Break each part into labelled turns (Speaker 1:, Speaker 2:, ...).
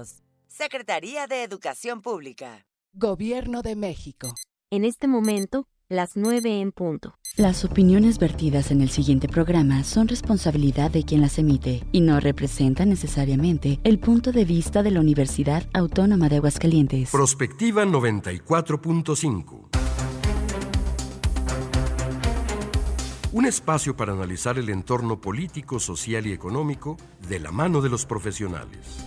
Speaker 1: Unidos. Secretaría de Educación Pública.
Speaker 2: Gobierno de México.
Speaker 3: En este momento, las 9 en punto.
Speaker 4: Las opiniones vertidas en el siguiente programa son responsabilidad de quien las emite y no representan necesariamente el punto de vista de la Universidad Autónoma de Aguascalientes.
Speaker 5: Prospectiva 94.5. Un espacio para analizar el entorno político, social y económico de la mano de los profesionales.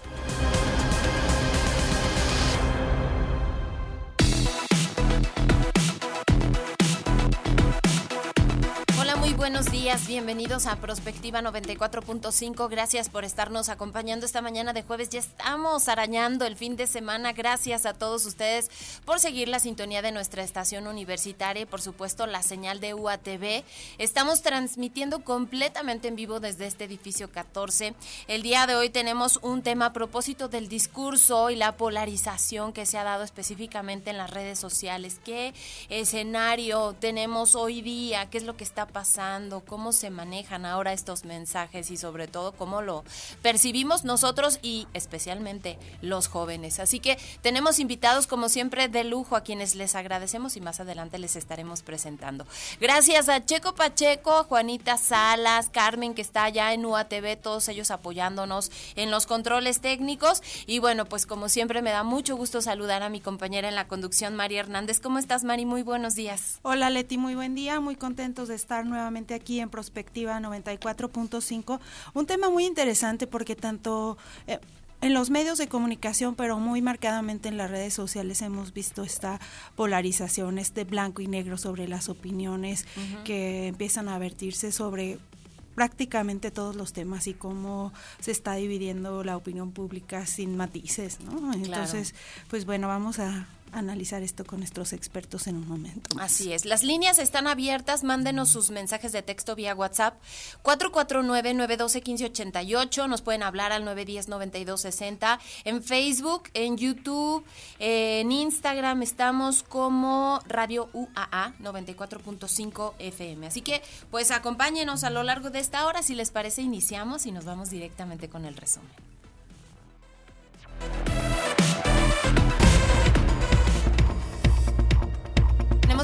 Speaker 6: Días, bienvenidos a Prospectiva 94.5. Gracias por estarnos acompañando esta mañana de jueves. Ya estamos arañando el fin de semana. Gracias a todos ustedes por seguir la sintonía de nuestra estación universitaria y por supuesto la señal de UATV. Estamos transmitiendo completamente en vivo desde este edificio 14. El día de hoy tenemos un tema a propósito del discurso y la polarización que se ha dado específicamente en las redes sociales. ¿Qué escenario tenemos hoy día? ¿Qué es lo que está pasando? Cómo se manejan ahora estos mensajes y sobre todo cómo lo percibimos nosotros y especialmente los jóvenes. Así que tenemos invitados como siempre de lujo a quienes les agradecemos y más adelante les estaremos presentando. Gracias a Checo Pacheco, Juanita Salas, Carmen que está allá en UATV, todos ellos apoyándonos en los controles técnicos y bueno, pues como siempre me da mucho gusto saludar a mi compañera en la conducción, María Hernández. ¿Cómo estás, Mari? Muy buenos días.
Speaker 7: Hola, Leti, muy buen día, muy contentos de estar nuevamente aquí en Prospectiva 94.5. Un tema muy interesante porque tanto... Eh, en los medios de comunicación, pero muy marcadamente en las redes sociales hemos visto esta polarización, este blanco y negro sobre las opiniones que empiezan a vertirse sobre prácticamente todos los temas y cómo se está dividiendo la opinión pública sin matices, ¿no? Entonces, pues bueno, vamos a analizar esto con nuestros expertos en un momento.
Speaker 6: Así es. Las líneas están abiertas. Mándenos sus mensajes de texto vía WhatsApp 449-912-1588. Nos pueden hablar al 910-9260. En Facebook, en YouTube, en Instagram estamos como Radio UAA 94.5 FM. Así que, pues acompáñenos a lo largo de esta hora. Si les parece, iniciamos y nos vamos directamente con el resumen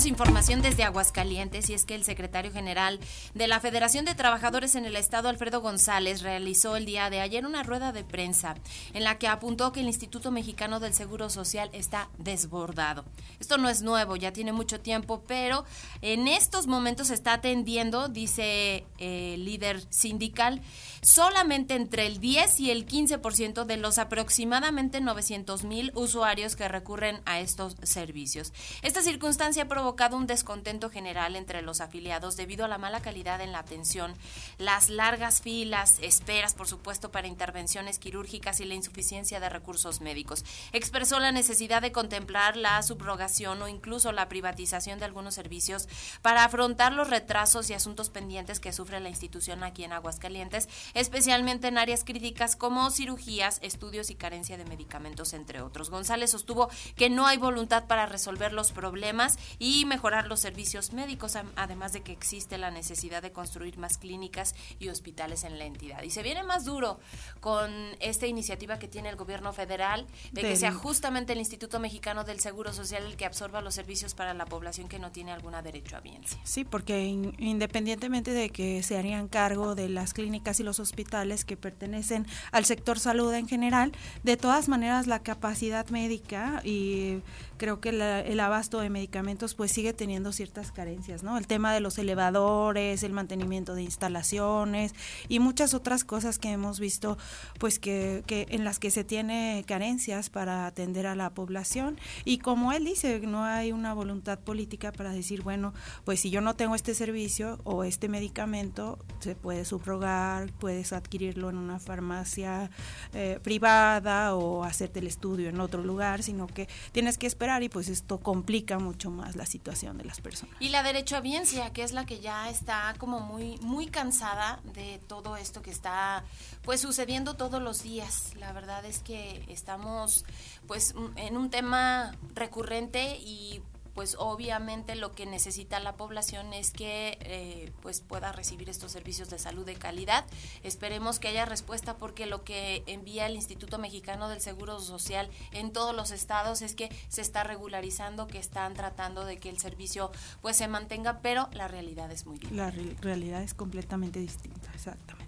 Speaker 6: información desde Aguascalientes y es que el secretario general de la Federación de Trabajadores en el Estado, Alfredo González, realizó el día de ayer una rueda de prensa en la que apuntó que el Instituto Mexicano del Seguro Social está desbordado. Esto no es nuevo, ya tiene mucho tiempo, pero en estos momentos está atendiendo, dice el líder sindical, solamente entre el 10 y el 15% de los aproximadamente 900 mil usuarios que recurren a estos servicios. Esta circunstancia ha provocado un descontento general entre los afiliados debido a la mala calidad en la atención, las largas filas, esperas, por supuesto, para intervenciones quirúrgicas y la insuficiencia de recursos médicos. Expresó la necesidad de contemplar la subrogación o incluso la privatización de algunos servicios para afrontar los retrasos y asuntos pendientes que sufre la institución aquí en Aguascalientes especialmente en áreas críticas como cirugías, estudios y carencia de medicamentos, entre otros. González sostuvo que no hay voluntad para resolver los problemas y mejorar los servicios médicos, además de que existe la necesidad de construir más clínicas y hospitales en la entidad. Y se viene más duro con esta iniciativa que tiene el gobierno federal de que sea justamente el Instituto Mexicano del Seguro Social el que absorba los servicios para la población que no tiene alguna derecho a biencia.
Speaker 7: Sí, porque independientemente de que se harían cargo de las clínicas y los hospitales que pertenecen al sector salud en general, de todas maneras la capacidad médica y creo que el abasto de medicamentos pues sigue teniendo ciertas carencias, ¿no? El tema de los elevadores, el mantenimiento de instalaciones y muchas otras cosas que hemos visto pues que, que en las que se tiene carencias para atender a la población y como él dice, no hay una voluntad política para decir, bueno, pues si yo no tengo este servicio o este medicamento, se puede subrogar, puedes adquirirlo en una farmacia eh, privada o hacerte el estudio en otro lugar, sino que tienes que esperar y pues esto complica mucho más la situación de las personas.
Speaker 6: Y la derechohabiencia, que es la que ya está como muy muy cansada de todo esto que está pues sucediendo todos los días. La verdad es que estamos pues en un tema recurrente y pues obviamente lo que necesita la población es que eh, pues pueda recibir estos servicios de salud de calidad. Esperemos que haya respuesta porque lo que envía el Instituto Mexicano del Seguro Social en todos los estados es que se está regularizando, que están tratando de que el servicio pues se mantenga, pero la realidad es muy
Speaker 7: La realidad es completamente distinta, exactamente.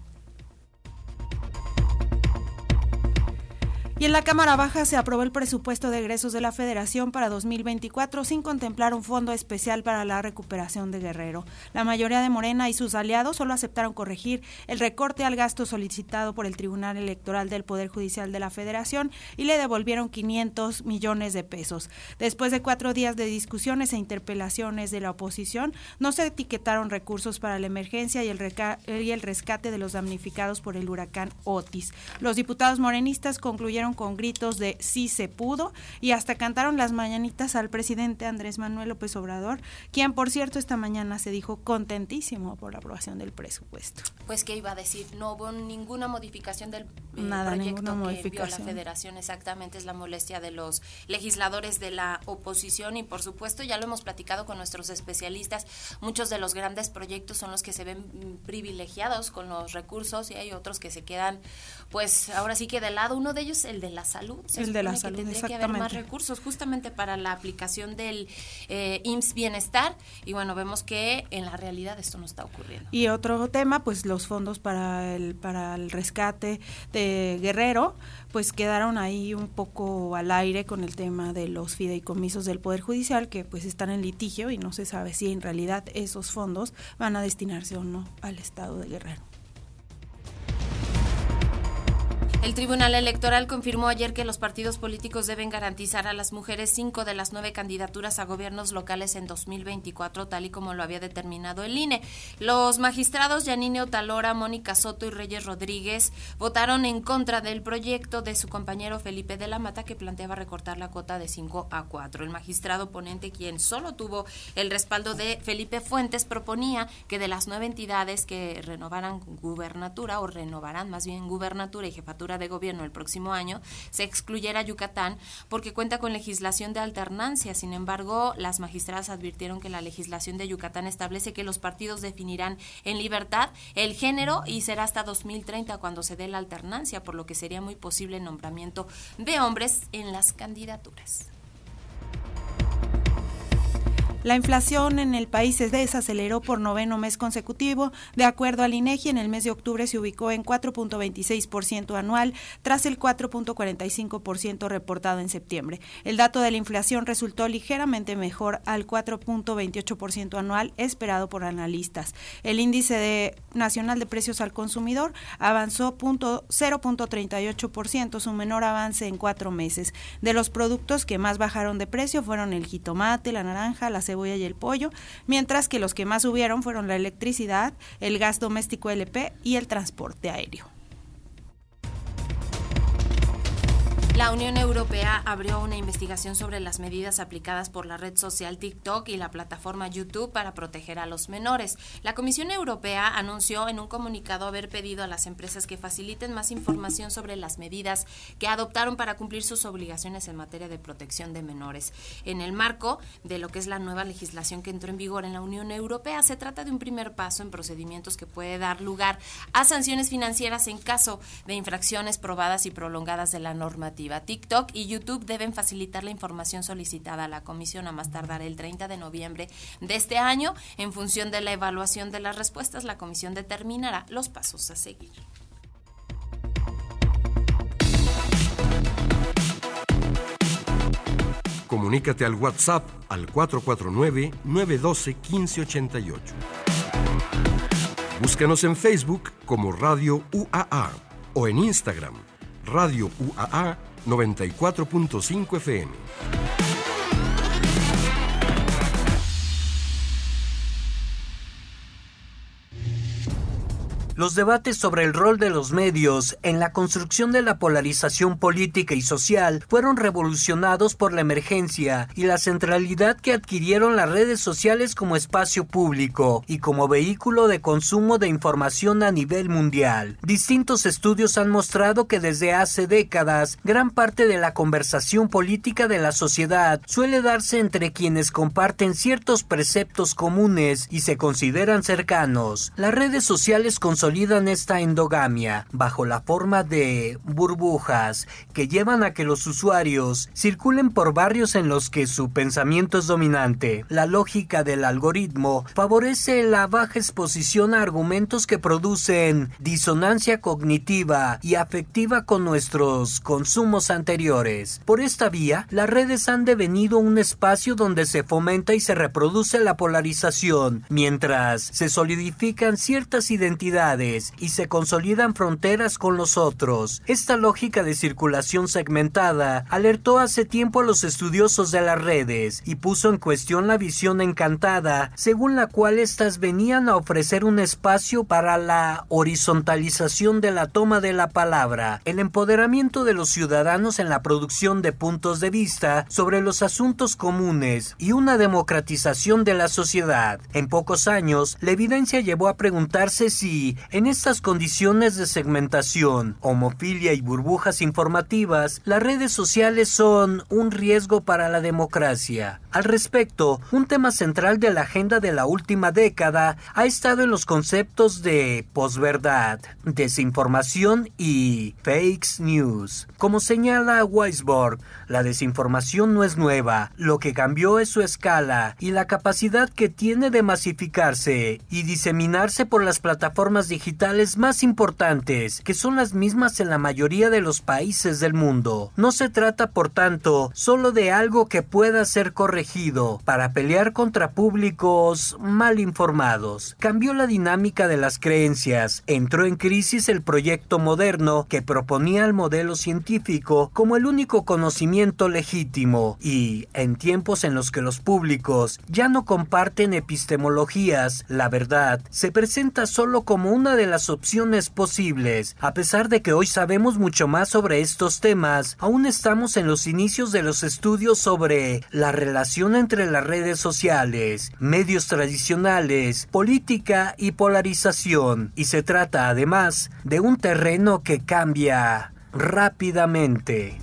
Speaker 7: Y en la Cámara Baja se aprobó el presupuesto de egresos de la Federación para 2024 sin contemplar un fondo especial para la recuperación de Guerrero. La mayoría de Morena y sus aliados solo aceptaron corregir el recorte al gasto solicitado por el Tribunal Electoral del Poder Judicial de la Federación y le devolvieron 500 millones de pesos. Después de cuatro días de discusiones e interpelaciones de la oposición, no se etiquetaron recursos para la emergencia y el, y el rescate de los damnificados por el huracán Otis. Los diputados morenistas concluyeron con gritos de sí se pudo y hasta cantaron las mañanitas al presidente Andrés Manuel López Obrador, quien por cierto esta mañana se dijo contentísimo por la aprobación del presupuesto.
Speaker 6: Pues que iba a decir, no hubo ninguna modificación del eh, Nada, proyecto que envió la federación, exactamente es la molestia de los legisladores de la oposición y por supuesto ya lo hemos platicado con nuestros especialistas, muchos de los grandes proyectos son los que se ven privilegiados con los recursos y hay otros que se quedan pues ahora sí que de lado, uno de ellos el de la salud.
Speaker 7: el de la salud,
Speaker 6: que tendría que haber más recursos justamente para la aplicación del eh, IMSS Bienestar y bueno, vemos que en la realidad esto no está ocurriendo.
Speaker 7: Y otro tema, pues los fondos para el, para el rescate de Guerrero, pues quedaron ahí un poco al aire con el tema de los fideicomisos del Poder Judicial que pues están en litigio y no se sabe si en realidad esos fondos van a destinarse o no al estado de Guerrero.
Speaker 6: El Tribunal Electoral confirmó ayer que los partidos políticos deben garantizar a las mujeres cinco de las nueve candidaturas a gobiernos locales en 2024, tal y como lo había determinado el INE. Los magistrados Yanine Otalora, Mónica Soto y Reyes Rodríguez votaron en contra del proyecto de su compañero Felipe de la Mata que planteaba recortar la cuota de 5 a 4. El magistrado ponente, quien solo tuvo el respaldo de Felipe Fuentes, proponía que de las nueve entidades que renovaran gubernatura o renovarán más bien gubernatura y jefatura de gobierno el próximo año, se excluyera Yucatán porque cuenta con legislación de alternancia. Sin embargo, las magistradas advirtieron que la legislación de Yucatán establece que los partidos definirán en libertad el género y será hasta 2030 cuando se dé la alternancia, por lo que sería muy posible el nombramiento de hombres en las candidaturas.
Speaker 7: La inflación en el país se desaceleró por noveno mes consecutivo. De acuerdo al INEGI, en el mes de octubre se ubicó en 4.26% anual, tras el 4.45% reportado en septiembre. El dato de la inflación resultó ligeramente mejor al 4.28% anual esperado por analistas. El índice de, nacional de precios al consumidor avanzó 0.38%, su menor avance en cuatro meses. De los productos que más bajaron de precio fueron el jitomate, la naranja, la cebolla y el pollo, mientras que los que más subieron fueron la electricidad, el gas doméstico LP y el transporte aéreo.
Speaker 6: La Unión Europea abrió una investigación sobre las medidas aplicadas por la red social TikTok y la plataforma YouTube para proteger a los menores. La Comisión Europea anunció en un comunicado haber pedido a las empresas que faciliten más información sobre las medidas que adoptaron para cumplir sus obligaciones en materia de protección de menores. En el marco de lo que es la nueva legislación que entró en vigor en la Unión Europea, se trata de un primer paso en procedimientos que puede dar lugar a sanciones financieras en caso de infracciones probadas y prolongadas de la normativa. TikTok y YouTube deben facilitar la información solicitada a la comisión a más tardar el 30 de noviembre de este año. En función de la evaluación de las respuestas, la comisión determinará los pasos a seguir.
Speaker 5: Comunícate al WhatsApp al 449-912-1588. Búscanos en Facebook como Radio UAA o en Instagram Radio UAA 94.5 FM.
Speaker 8: Los debates sobre el rol de los medios en la construcción de la polarización política y social fueron revolucionados por la emergencia y la centralidad que adquirieron las redes sociales como espacio público y como vehículo de consumo de información a nivel mundial. Distintos estudios han mostrado que desde hace décadas gran parte de la conversación política de la sociedad suele darse entre quienes comparten ciertos preceptos comunes y se consideran cercanos. Las redes sociales consolidan esta endogamia bajo la forma de burbujas que llevan a que los usuarios circulen por barrios en los que su pensamiento es dominante. La lógica del algoritmo favorece la baja exposición a argumentos que producen disonancia cognitiva y afectiva con nuestros consumos anteriores. Por esta vía, las redes han devenido un espacio donde se fomenta y se reproduce la polarización, mientras se solidifican ciertas identidades y se consolidan fronteras con los otros. Esta lógica de circulación segmentada alertó hace tiempo a los estudiosos de las redes y puso en cuestión la visión encantada, según la cual éstas venían a ofrecer un espacio para la horizontalización de la toma de la palabra, el empoderamiento de los ciudadanos en la producción de puntos de vista sobre los asuntos comunes y una democratización de la sociedad. En pocos años, la evidencia llevó a preguntarse si, en estas condiciones de segmentación, homofilia y burbujas informativas, las redes sociales son un riesgo para la democracia. Al respecto, un tema central de la agenda de la última década ha estado en los conceptos de posverdad, desinformación y fake news. Como señala Weisborg, la desinformación no es nueva, lo que cambió es su escala y la capacidad que tiene de masificarse y diseminarse por las plataformas digitales más importantes, que son las mismas en la mayoría de los países del mundo. No se trata, por tanto, solo de algo que pueda ser para pelear contra públicos mal informados. Cambió la dinámica de las creencias, entró en crisis el proyecto moderno que proponía el modelo científico como el único conocimiento legítimo y, en tiempos en los que los públicos ya no comparten epistemologías, la verdad se presenta solo como una de las opciones posibles. A pesar de que hoy sabemos mucho más sobre estos temas, aún estamos en los inicios de los estudios sobre la relación entre las redes sociales, medios tradicionales, política y polarización, y se trata además de un terreno que cambia rápidamente.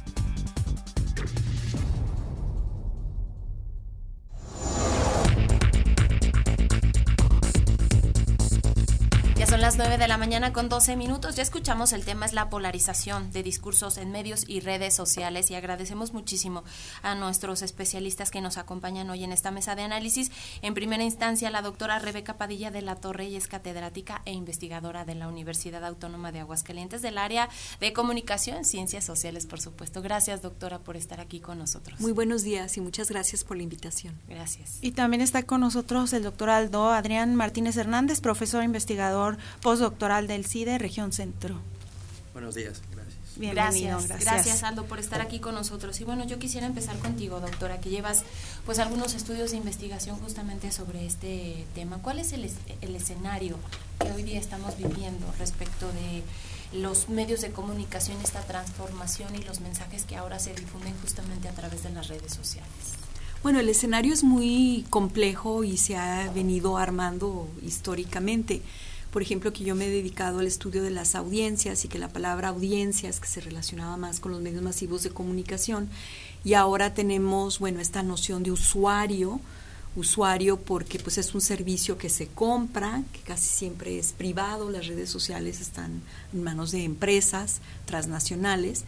Speaker 6: Son las 9 de la mañana con 12 minutos. Ya escuchamos el tema es la polarización de discursos en medios y redes sociales y agradecemos muchísimo a nuestros especialistas que nos acompañan hoy en esta mesa de análisis. En primera instancia, la doctora Rebeca Padilla de la Torre y es catedrática e investigadora de la Universidad Autónoma de Aguascalientes del área de comunicación, ciencias sociales, por supuesto. Gracias, doctora, por estar aquí con nosotros.
Speaker 9: Muy buenos días y muchas gracias por la invitación.
Speaker 6: Gracias.
Speaker 7: Y también está con nosotros el doctor Aldo Adrián Martínez Hernández, profesor investigador postdoctoral del CIDE, región centro.
Speaker 10: Buenos días, gracias.
Speaker 6: Bienvenido, gracias, gracias, Aldo por estar aquí con nosotros. Y bueno, yo quisiera empezar contigo, doctora, que llevas pues algunos estudios de investigación justamente sobre este tema. ¿Cuál es el, el escenario que hoy día estamos viviendo respecto de los medios de comunicación, esta transformación y los mensajes que ahora se difunden justamente a través de las redes sociales?
Speaker 9: Bueno, el escenario es muy complejo y se ha venido armando históricamente por ejemplo, que yo me he dedicado al estudio de las audiencias y que la palabra audiencias, que se relacionaba más con los medios masivos de comunicación, y ahora tenemos, bueno, esta noción de usuario, usuario porque pues es un servicio que se compra, que casi siempre es privado, las redes sociales están en manos de empresas transnacionales,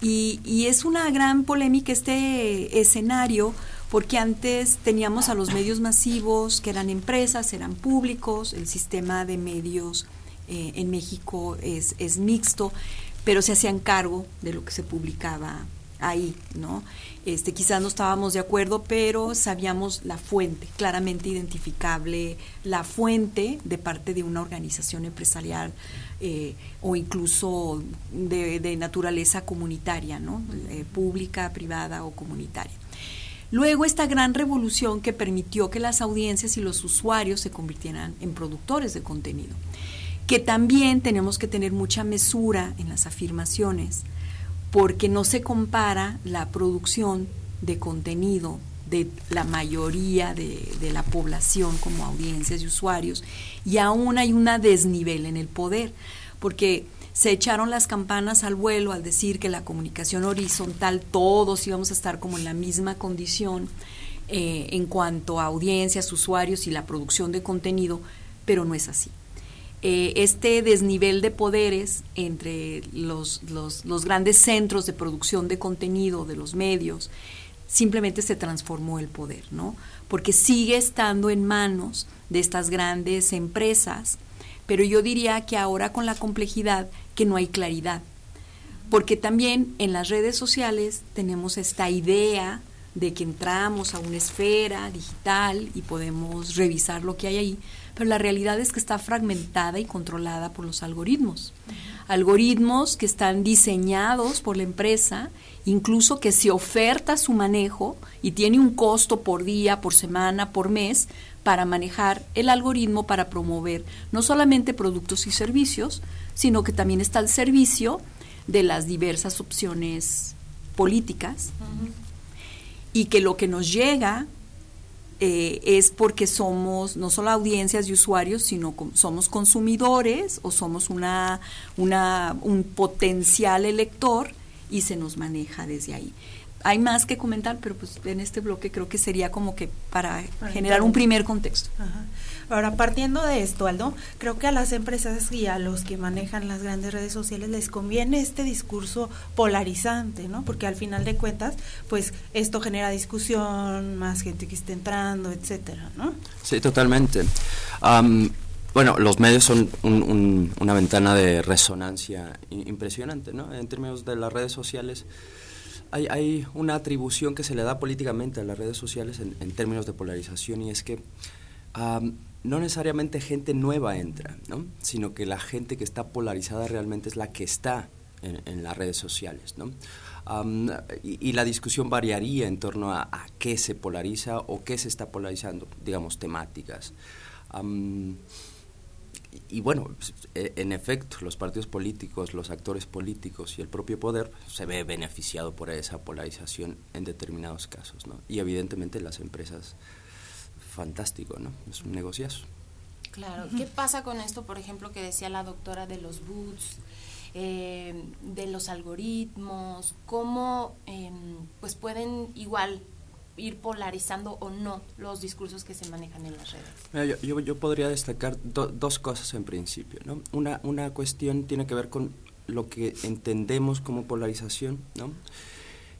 Speaker 9: y, y es una gran polémica este escenario porque antes teníamos a los medios masivos que eran empresas, eran públicos, el sistema de medios eh, en México es, mixto, pero se hacían cargo de lo que se publicaba ahí, ¿no? Este, quizás no estábamos de acuerdo, pero sabíamos la fuente, claramente identificable la fuente de parte de una organización empresarial eh, o incluso de, de naturaleza comunitaria, ¿no? Eh, pública, privada o comunitaria. Luego esta gran revolución que permitió que las audiencias y los usuarios se convirtieran en productores de contenido. que también tenemos que tener mucha mesura en las afirmaciones, porque no se compara la producción de contenido de la mayoría de, la población como audiencias y usuarios, y aún hay una desnivel en el poder, porque se echaron las campanas al vuelo al decir que la comunicación horizontal todos íbamos a estar como en la misma condición eh, en cuanto a audiencias, usuarios y la producción de contenido, pero no es así. Eh, este desnivel de poderes entre los, los, los grandes centros de producción de contenido de los medios simplemente se transformó el poder, ¿no? Porque sigue estando en manos de estas grandes empresas, pero yo diría que ahora con la complejidad que no hay claridad. Porque también en las redes sociales tenemos esta idea de que entramos a una esfera digital y podemos revisar lo que hay ahí, pero la realidad es que está fragmentada y controlada por los algoritmos. Algoritmos que están diseñados por la empresa incluso que se oferta su manejo y tiene un costo por día, por semana, por mes, para manejar el algoritmo para promover no solamente productos y servicios, sino que también está al servicio de las diversas opciones políticas y que lo que nos llega eh, es porque somos no solo audiencias y usuarios, sino somos consumidores o somos una, una, un potencial elector y se nos maneja desde ahí. Hay más que comentar, pero pues en este bloque creo que sería como que para, generar un primer contexto.
Speaker 7: Ahora, partiendo de esto, Aldo, creo que a las empresas y a los que manejan las grandes redes sociales les conviene este discurso polarizante, ¿no? Porque al final de cuentas, pues esto genera discusión, más gente que esté entrando, etcétera, ¿no?
Speaker 10: Sí, totalmente. Bueno, los medios son una ventana de resonancia impresionante, ¿no? En términos de las redes sociales, hay, una atribución que se le da políticamente a las redes sociales en, términos de polarización y es que no necesariamente gente nueva entra, ¿no? Sino que la gente que está polarizada realmente es la que está en, las redes sociales, ¿no? y, la discusión variaría en torno a, qué se polariza o qué se está polarizando, digamos, temáticas y bueno, en efecto, los partidos políticos, los actores políticos y el propio poder se ve beneficiado por esa polarización en determinados casos, ¿no? Y evidentemente las empresas, fantástico, ¿no? Es un negociazo.
Speaker 6: Claro. ¿Qué pasa con esto, por ejemplo, que decía la doctora de los boots, eh, de los algoritmos? ¿Cómo em, pues pueden igual ir polarizando o no los discursos que se manejan en las redes?
Speaker 10: yo, yo, podría destacar dos cosas en principio. ¿no? Una, una cuestión tiene que ver con lo que entendemos como polarización, ¿no?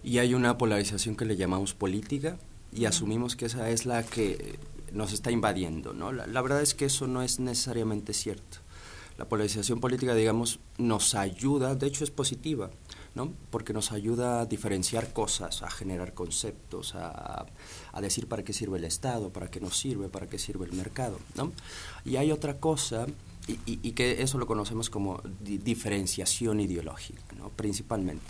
Speaker 10: y hay una polarización que le llamamos política y asumimos que esa es la que nos está invadiendo. ¿no? La, la verdad es que eso no es necesariamente cierto. La polarización política, digamos, nos ayuda, de hecho es positiva, ¿no? porque nos ayuda a diferenciar cosas, a generar conceptos, a, decir para qué sirve el Estado, para qué nos sirve, para qué sirve el mercado. ¿no? Y hay otra cosa, y, que eso lo conocemos como diferenciación ideológica, ¿no? principalmente.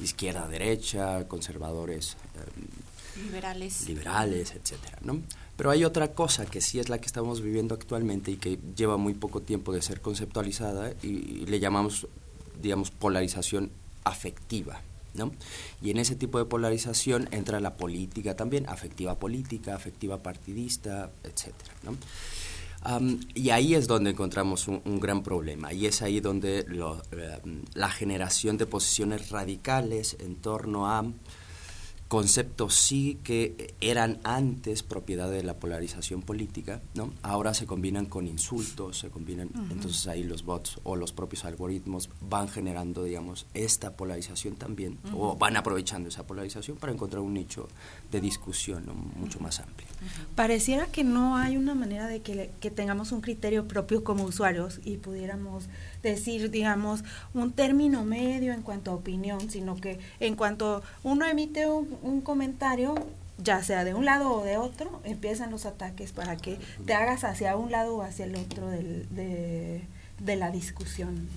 Speaker 10: Izquierda, derecha, conservadores.
Speaker 6: Em, liberales.
Speaker 10: Liberales, etcétera, ¿no? Pero hay otra cosa que sí es la que estamos viviendo actualmente y que lleva muy poco tiempo de ser conceptualizada y le llamamos, digamos, polarización afectiva. ¿no? Y en ese tipo de polarización entra la política también, afectiva política, afectiva partidista, etc. ¿no? y ahí es donde encontramos un, gran problema, y es ahí donde eh, la generación de posiciones radicales en torno a conceptos sí que eran antes propiedad de la polarización política, ¿no? Ahora se combinan con insultos, se combinan, entonces ahí los bots o los propios algoritmos van generando, digamos, esta polarización también, o van aprovechando esa polarización para encontrar un nicho de discusión mucho más amplio.
Speaker 7: Pareciera que no hay una manera de que, que tengamos un criterio propio como usuarios y pudiéramos decir, digamos, un término medio en cuanto a opinión, sino que en cuanto uno emite un, comentario, ya sea de un lado o de otro, empiezan los ataques para que te hagas hacia un lado o hacia el otro de, la discusión.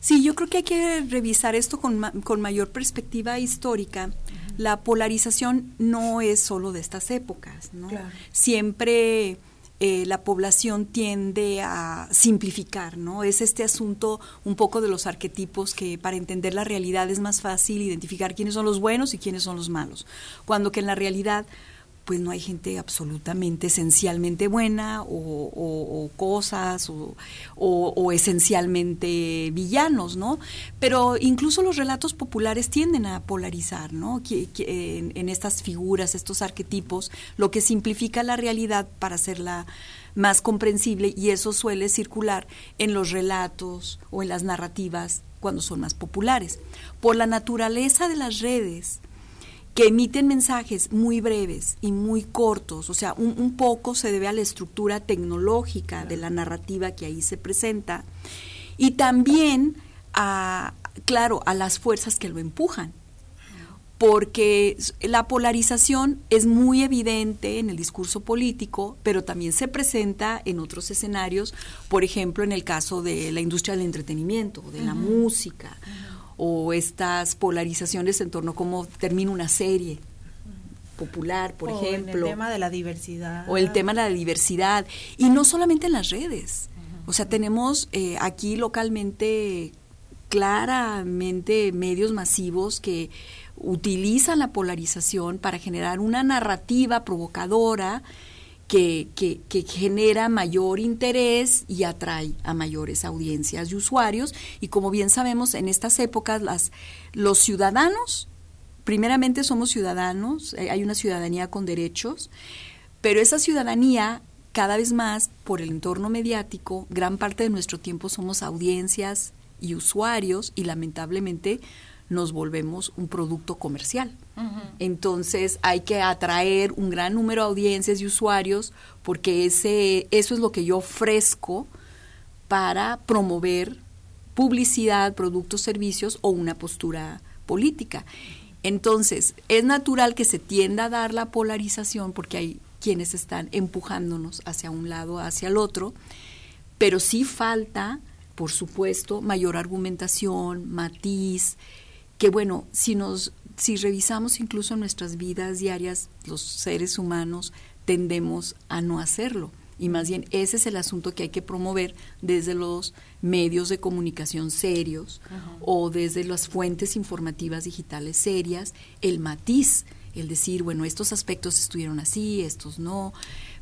Speaker 9: Sí, yo creo que hay que revisar esto con, con mayor perspectiva histórica. La polarización no es solo de estas épocas, ¿no? Siempre eh, la población tiende a simplificar, ¿no? Es este asunto un poco de los arquetipos que para entender la realidad es más fácil identificar quiénes son los buenos y quiénes son los malos, cuando que en la realidad pues no hay gente absolutamente esencialmente buena o, cosas o, esencialmente villanos, ¿no? Pero incluso los relatos populares tienden a polarizar, ¿no? en, en, estas figuras, estos arquetipos, lo que simplifica la realidad para hacerla más comprensible y eso suele circular en los relatos o en las narrativas cuando son más populares. Por la naturaleza de las redes, que emiten mensajes muy breves y muy cortos, o sea, un, poco se debe a la estructura tecnológica de la narrativa que ahí se presenta y también a, claro, a las fuerzas que lo empujan, porque la polarización es muy evidente en el discurso político, pero también se presenta en otros escenarios, por ejemplo, en el caso de la industria del entretenimiento, de la música o estas polarizaciones en torno a cómo termina una serie popular, por ejemplo.
Speaker 7: el tema de la diversidad.
Speaker 9: O el tema de la diversidad. Y no solamente en las redes. O sea, tenemos eh, aquí localmente claramente medios masivos que utilizan la polarización para generar una narrativa provocadora que, genera mayor interés y atrae a mayores audiencias y usuarios. Y como bien sabemos, en estas épocas las, los ciudadanos, primeramente somos ciudadanos, eh, hay una ciudadanía con derechos, pero esa ciudadanía cada vez más por el entorno mediático, gran parte de nuestro tiempo somos audiencias y usuarios y lamentablemente nos volvemos un producto comercial. Entonces hay que atraer un gran número de audiencias y usuarios porque ese, eso es lo que yo ofrezco para promover publicidad, productos, servicios o una postura política. Entonces, es natural que se tienda a dar la polarización porque hay quienes están empujándonos hacia un lado, hacia el otro, pero sí falta, por supuesto, mayor argumentación, matiz, que bueno, si nos si revisamos incluso nuestras vidas diarias, los seres humanos tendemos a no hacerlo. Y más bien ese es el asunto que hay que promover desde los medios de comunicación serios o desde las fuentes informativas digitales serias, el matiz, el decir, bueno, estos aspectos estuvieron así, estos no,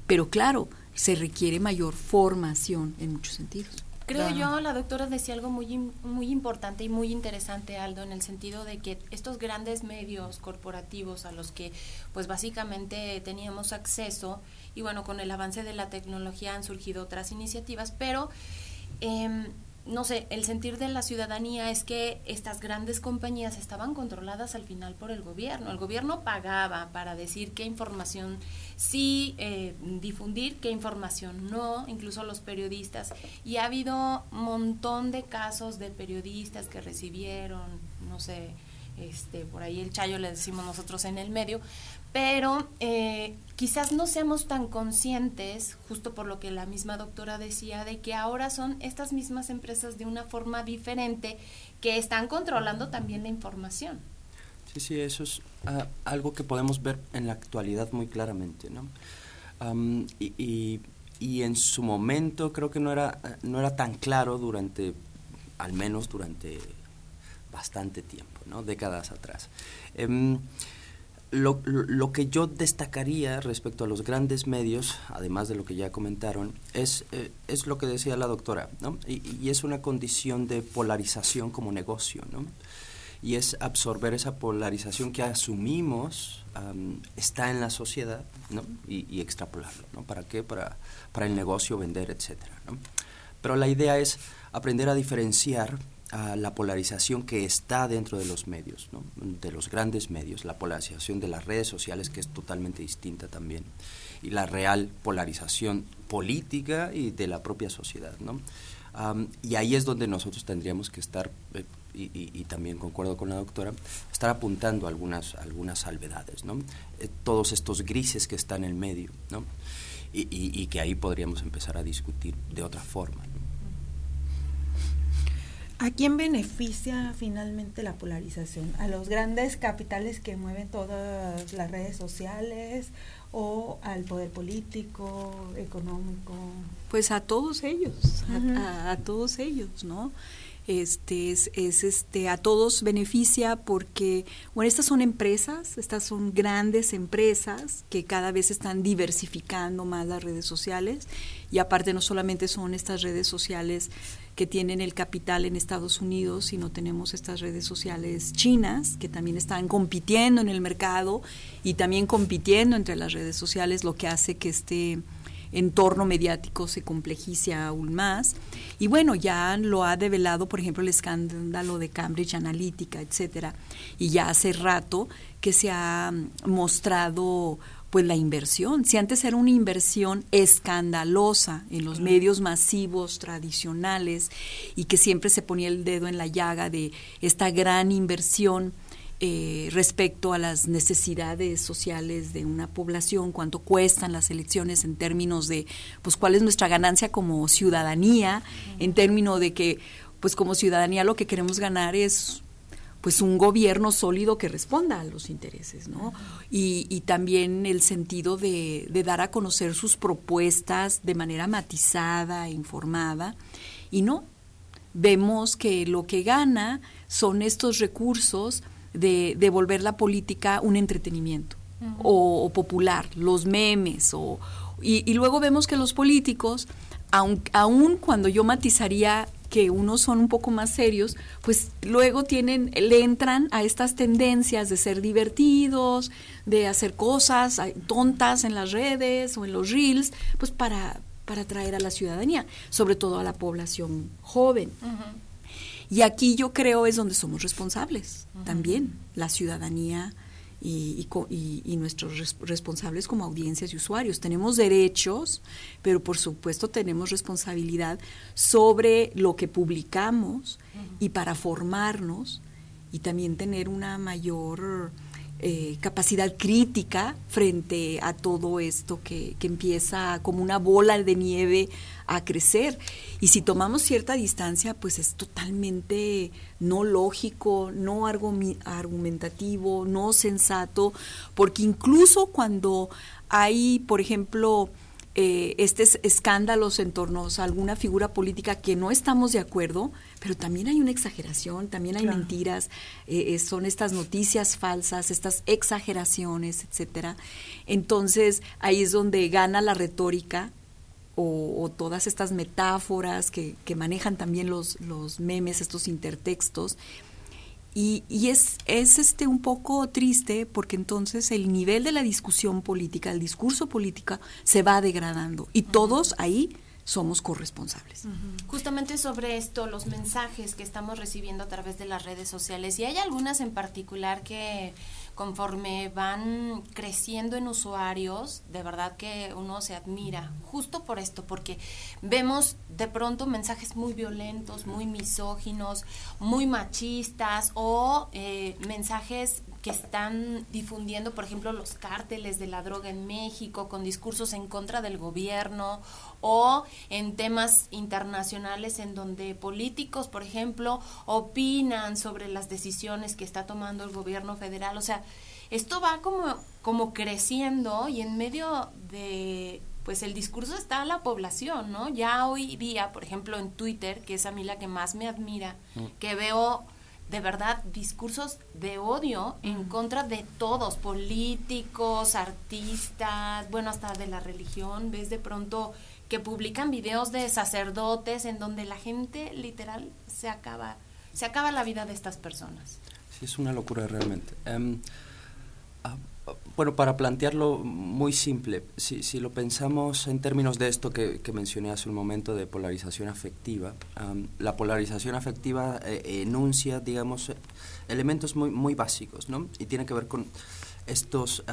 Speaker 9: pero claro, se requiere mayor formación en muchos sentidos.
Speaker 6: Creo yo, la doctora decía algo muy, muy importante y muy interesante, Aldo, en el sentido de que estos grandes medios corporativos a los que pues básicamente teníamos acceso, y bueno, con el avance de la tecnología han surgido otras iniciativas, pero eh, no sé, el sentir de la ciudadanía es que estas grandes compañías estaban controladas al final por el gobierno. El gobierno pagaba para decir qué información sí eh, difundir, qué información no, incluso los periodistas. Y ha habido un montón de casos de periodistas que recibieron, no sé, este, por ahí el chayo le decimos nosotros en el medio, pero eh, quizás no seamos tan conscientes, justo por lo que la misma doctora decía, de que ahora son estas mismas empresas de una forma diferente que están controlando también la información.
Speaker 10: Sí, sí, eso es ah, algo que podemos ver en la actualidad muy claramente, ¿no? y, y, en su momento creo que no era, no era tan claro durante, al menos durante bastante tiempo, ¿no? Décadas atrás. Em, lo, lo, que yo destacaría respecto a los grandes medios, además de lo que ya comentaron, es, eh, es lo que decía la doctora, ¿no? Y, es una condición de polarización como negocio, ¿no? Y es absorber esa polarización que asumimos está en la sociedad, ¿no? Y, y, extrapolarlo, ¿no? ¿Para qué? Para, para el negocio, vender, etcétera, ¿no? Pero la idea es aprender a diferenciar la polarización que está dentro de los medios, de los grandes medios, la polarización de las redes sociales que es totalmente distinta también, y la real polarización política y de la propia sociedad. ¿no? y ahí es donde nosotros tendríamos que estar, eh, y, también concuerdo con la doctora, estar apuntando algunas, algunas salvedades, ¿no? Eh, todos estos grises que están en el medio, ¿no? y, y que ahí podríamos empezar a discutir de otra forma.
Speaker 7: ¿A quién beneficia finalmente la polarización? ¿A los grandes capitales que mueven todas las redes sociales o al poder político, económico?
Speaker 9: Pues a todos ellos, a, todos ellos, ¿no? Este es, este a todos beneficia porque bueno estas son empresas, estas son grandes empresas que cada vez están diversificando más las redes sociales y aparte no solamente son estas redes sociales que tienen el capital en Estados Unidos, sino tenemos estas redes sociales chinas que también están compitiendo en el mercado y también compitiendo entre las redes sociales, lo que hace que este entorno mediático se complejice aún más. Y bueno, ya lo ha develado, por ejemplo, el escándalo de Cambridge Analytica, etcétera. Y ya hace rato que se ha mostrado pues la inversión. Si antes era una inversión escandalosa en los medios masivos tradicionales y que siempre se ponía el dedo en la llaga de esta gran inversión eh, respecto a las necesidades sociales de una población, cuánto cuestan las elecciones en términos de, pues, cuál es nuestra ganancia como ciudadanía, en términos de que, pues, como ciudadanía lo que queremos ganar es pues un gobierno sólido que responda a los intereses, ¿no? Y, también el sentido de, dar a conocer sus propuestas de manera matizada, e informada, y no, vemos que lo que gana son estos recursos de, de volver la política un entretenimiento o, popular, los memes, o, y, luego vemos que los políticos, aun, aun cuando yo matizaría que unos son un poco más serios, pues luego tienen, le entran a estas tendencias de ser divertidos, de hacer cosas tontas en las redes o en los reels, pues para, para atraer a la ciudadanía, sobre todo a la población joven. Y aquí yo creo es donde somos responsables también, la ciudadanía y, y, nuestros responsables como audiencias y usuarios. Tenemos derechos, pero por supuesto tenemos responsabilidad sobre lo que publicamos y para formarnos y también tener una mayor eh, capacidad crítica frente a todo esto que, que, empieza como una bola de nieve a crecer. Y si tomamos cierta distancia, pues es totalmente no lógico, no argumentativo, no sensato, porque incluso cuando hay, por ejemplo, eh, estos escándalos en torno a alguna figura política que no estamos de acuerdo, pero también hay una exageración, también hay mentiras, eh, eh, son estas noticias falsas, estas exageraciones, etcétera. Entonces ahí es donde gana la retórica o, todas estas metáforas que, que manejan también los, los memes, estos intertextos, y, y, es, es este un poco triste porque entonces el nivel de la discusión política, el discurso político, se va degradando. Y todos ahí somos corresponsables.
Speaker 6: Justamente sobre esto, los mensajes que estamos recibiendo a través de las redes sociales, y hay algunas en particular que conforme van creciendo en usuarios, de verdad que uno se admira, justo por esto, porque vemos de pronto mensajes muy violentos, muy misóginos, muy machistas o eh, mensajes que están difundiendo, por ejemplo, los cárteles de la droga en México con discursos en contra del gobierno o en temas internacionales en donde políticos, por ejemplo, opinan sobre las decisiones que está tomando el gobierno federal. O sea, esto va como, como creciendo y en medio de pues el discurso está a la población, ¿no? Ya hoy día, por ejemplo, en Twitter, que es a mí la que más me admira, mm. que veo de verdad discursos de odio en contra de todos, políticos, artistas, bueno, hasta de la religión, ves de pronto que publican videos de sacerdotes en donde la gente literal se acaba, se acaba la vida de estas personas.
Speaker 10: Sí, es una locura realmente. Em, bueno, para plantearlo muy simple, si, si, lo pensamos en términos de esto que, mencioné hace un momento de polarización afectiva, la polarización afectiva eh, enuncia, digamos, elementos muy, muy básicos, ¿no? Y tiene que ver con estos,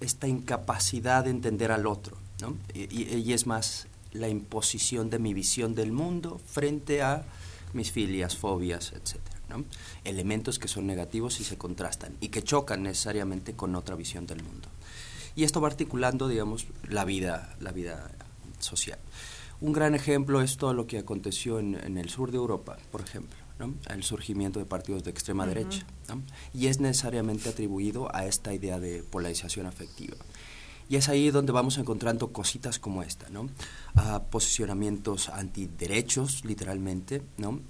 Speaker 10: esta incapacidad de entender al otro, ¿no? Y, y, es más la imposición de mi visión del mundo frente a mis filias, fobias, etcétera elementos que son negativos y se contrastan y que chocan necesariamente con otra visión del mundo. Y esto va articulando, digamos, la vida, la vida social. Un gran ejemplo es todo lo que aconteció en, el sur de Europa, por ejemplo, el surgimiento de partidos de extrema derecha, y es necesariamente atribuido a esta idea de polarización afectiva. Y es ahí donde vamos encontrando cositas como esta, ¿no? Ah, posicionamientos antiderechos, literalmente, ¿no?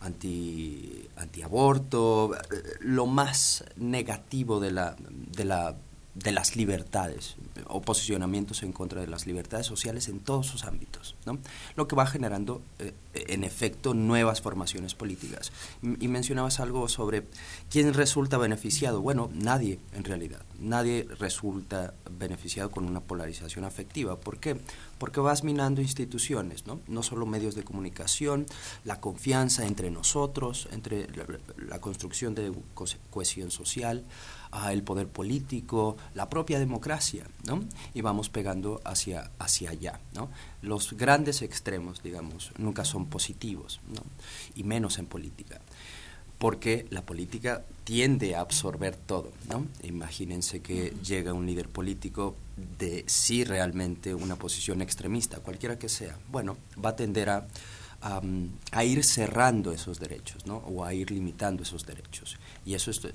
Speaker 10: Anti, antiaborto, eh, lo más negativo de la, de la de las libertades o posicionamientos en contra de las libertades sociales en todos sus ámbitos, ¿no? lo que va generando eh, en efecto nuevas formaciones políticas. Y mencionabas algo sobre quién resulta beneficiado. Bueno, nadie en realidad, nadie resulta beneficiado con una polarización afectiva. ¿Por qué? Porque vas minando instituciones, no, no solo medios de comunicación, la confianza entre nosotros, entre la construcción de cohesión social, el poder político, la propia democracia, ¿no? Y vamos pegando hacia, hacia allá, ¿no? Los grandes extremos, digamos, nunca son positivos, ¿no? Y menos en política porque la política tiende a absorber todo, ¿no? Imagínense que llega un líder político de sí realmente una posición extremista, cualquiera que sea. Bueno, va a tender a, a ir cerrando esos derechos, ¿no? O a ir limitando esos derechos. Y eso es, eh,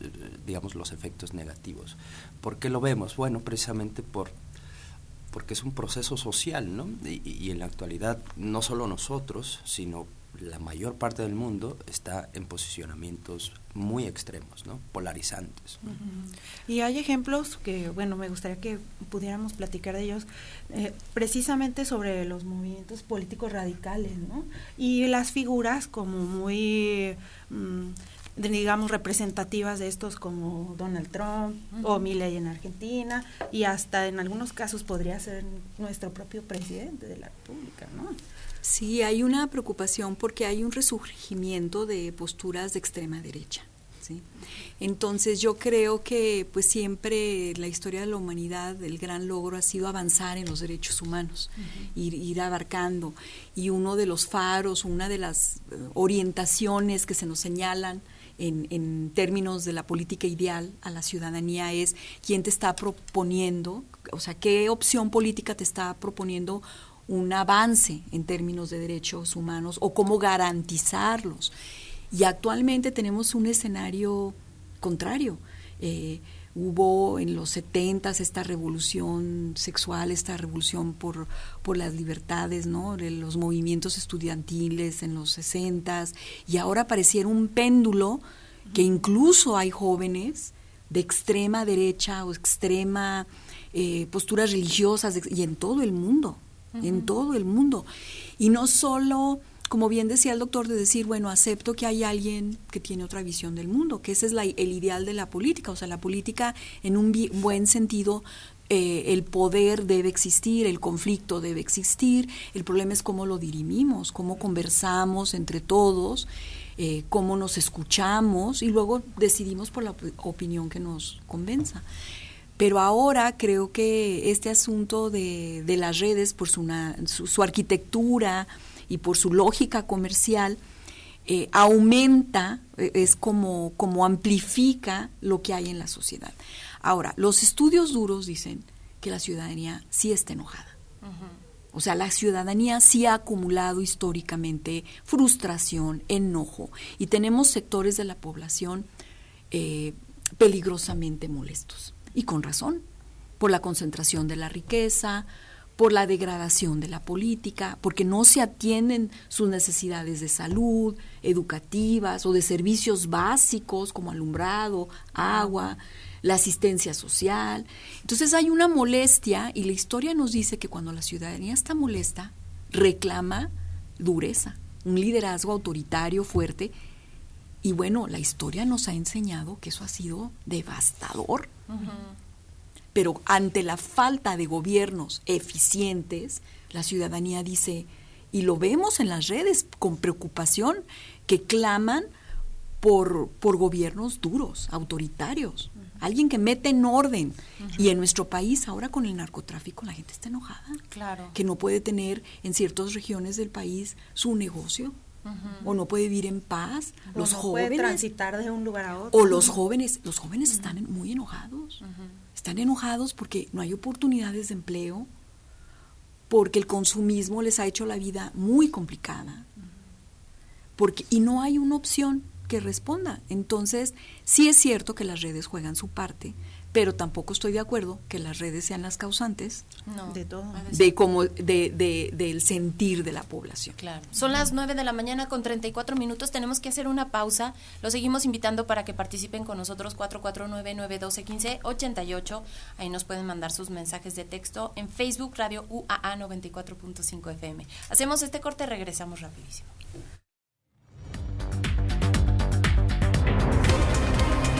Speaker 10: digamos, los efectos negativos. ¿Por qué lo vemos? Bueno, precisamente por porque es un proceso social, ¿no? Y, en la actualidad no solo nosotros, sino la mayor parte del mundo está en posicionamientos muy extremos, ¿no? polarizantes.
Speaker 7: Y hay ejemplos que, bueno, me gustaría que pudiéramos platicar de ellos, eh, precisamente sobre los movimientos políticos radicales, ¿no? Y las figuras como muy... Mm, digamos, representativas de estos como Donald Trump o Milley en Argentina y hasta en algunos casos podría ser nuestro propio presidente de la República, ¿no?
Speaker 9: Sí, hay una preocupación porque hay un resurgimiento de posturas de extrema derecha. ¿sí? Entonces yo creo que pues siempre la historia de la humanidad, el gran logro ha sido avanzar en los derechos humanos, ir, ir, abarcando. Y uno de los faros, una de las eh, orientaciones que se nos señalan en, términos de la política ideal a la ciudadanía es quién te está proponiendo, o sea, qué opción política te está proponiendo un avance en términos de derechos humanos o cómo garantizarlos. Y actualmente tenemos un escenario contrario. Eh, hubo en los 70 esta revolución sexual, esta revolución por, por las libertades, ¿no? los movimientos estudiantiles en los 60 y ahora pareciera un péndulo que incluso hay jóvenes de extrema derecha o extrema eh, posturas religiosas y en todo el mundo, en todo el mundo. Y no solo como bien decía el doctor, de decir, bueno, acepto que hay alguien que tiene otra visión del mundo, que ese es el ideal de la política. O sea, la política, en un buen sentido, eh, el poder debe existir, el conflicto debe existir, el problema es cómo lo dirimimos, cómo conversamos entre todos, eh, cómo nos escuchamos y luego decidimos por la opinión que nos convenza. Pero ahora creo que este asunto de, las redes, por su, su arquitectura, y por su lógica comercial, eh, aumenta, eh, es como, como amplifica lo que hay en la sociedad. Ahora, los estudios duros dicen que la ciudadanía sí está enojada. O sea, la ciudadanía sí ha acumulado históricamente frustración, enojo, y tenemos sectores de la población eh, peligrosamente molestos, y con razón, por la concentración de la riqueza, por la degradación de la política, porque no se atienden sus necesidades de salud, educativas o de servicios básicos como alumbrado, agua, la asistencia social. Entonces hay una molestia y la historia nos dice que cuando la ciudadanía está molesta, reclama dureza, un liderazgo autoritario fuerte. Y bueno, la historia nos ha enseñado que eso ha sido devastador pero ante la falta de gobiernos eficientes, la ciudadanía dice, y lo vemos en las redes con preocupación, que claman por, por gobiernos duros, autoritarios, alguien que mete en orden. Y en nuestro país ahora con el narcotráfico la gente está enojada,
Speaker 6: claro.
Speaker 9: que no puede tener en ciertas regiones del país su negocio. O no puede vivir en paz. los jóvenes. Puede
Speaker 7: transitar de un lugar a otro.
Speaker 9: O los jóvenes, los jóvenes están muy enojados. Están enojados porque no hay oportunidades de empleo, porque el consumismo les ha hecho la vida muy complicada, porque, y no hay una opción que responda. Entonces, sí es cierto que las redes juegan su parte, pero tampoco estoy de acuerdo que las redes sean las causantes
Speaker 7: de todo.
Speaker 9: De como de, del sentir de la población.
Speaker 6: Claro. Son las 9 de la mañana con 34 minutos. Tenemos que hacer una pausa. Los seguimos invitando para que participen con nosotros 449-912-1588. Ahí nos pueden mandar sus mensajes de texto en Facebook Radio UAA 94.5 FM. Hacemos este corte, regresamos rapidísimo.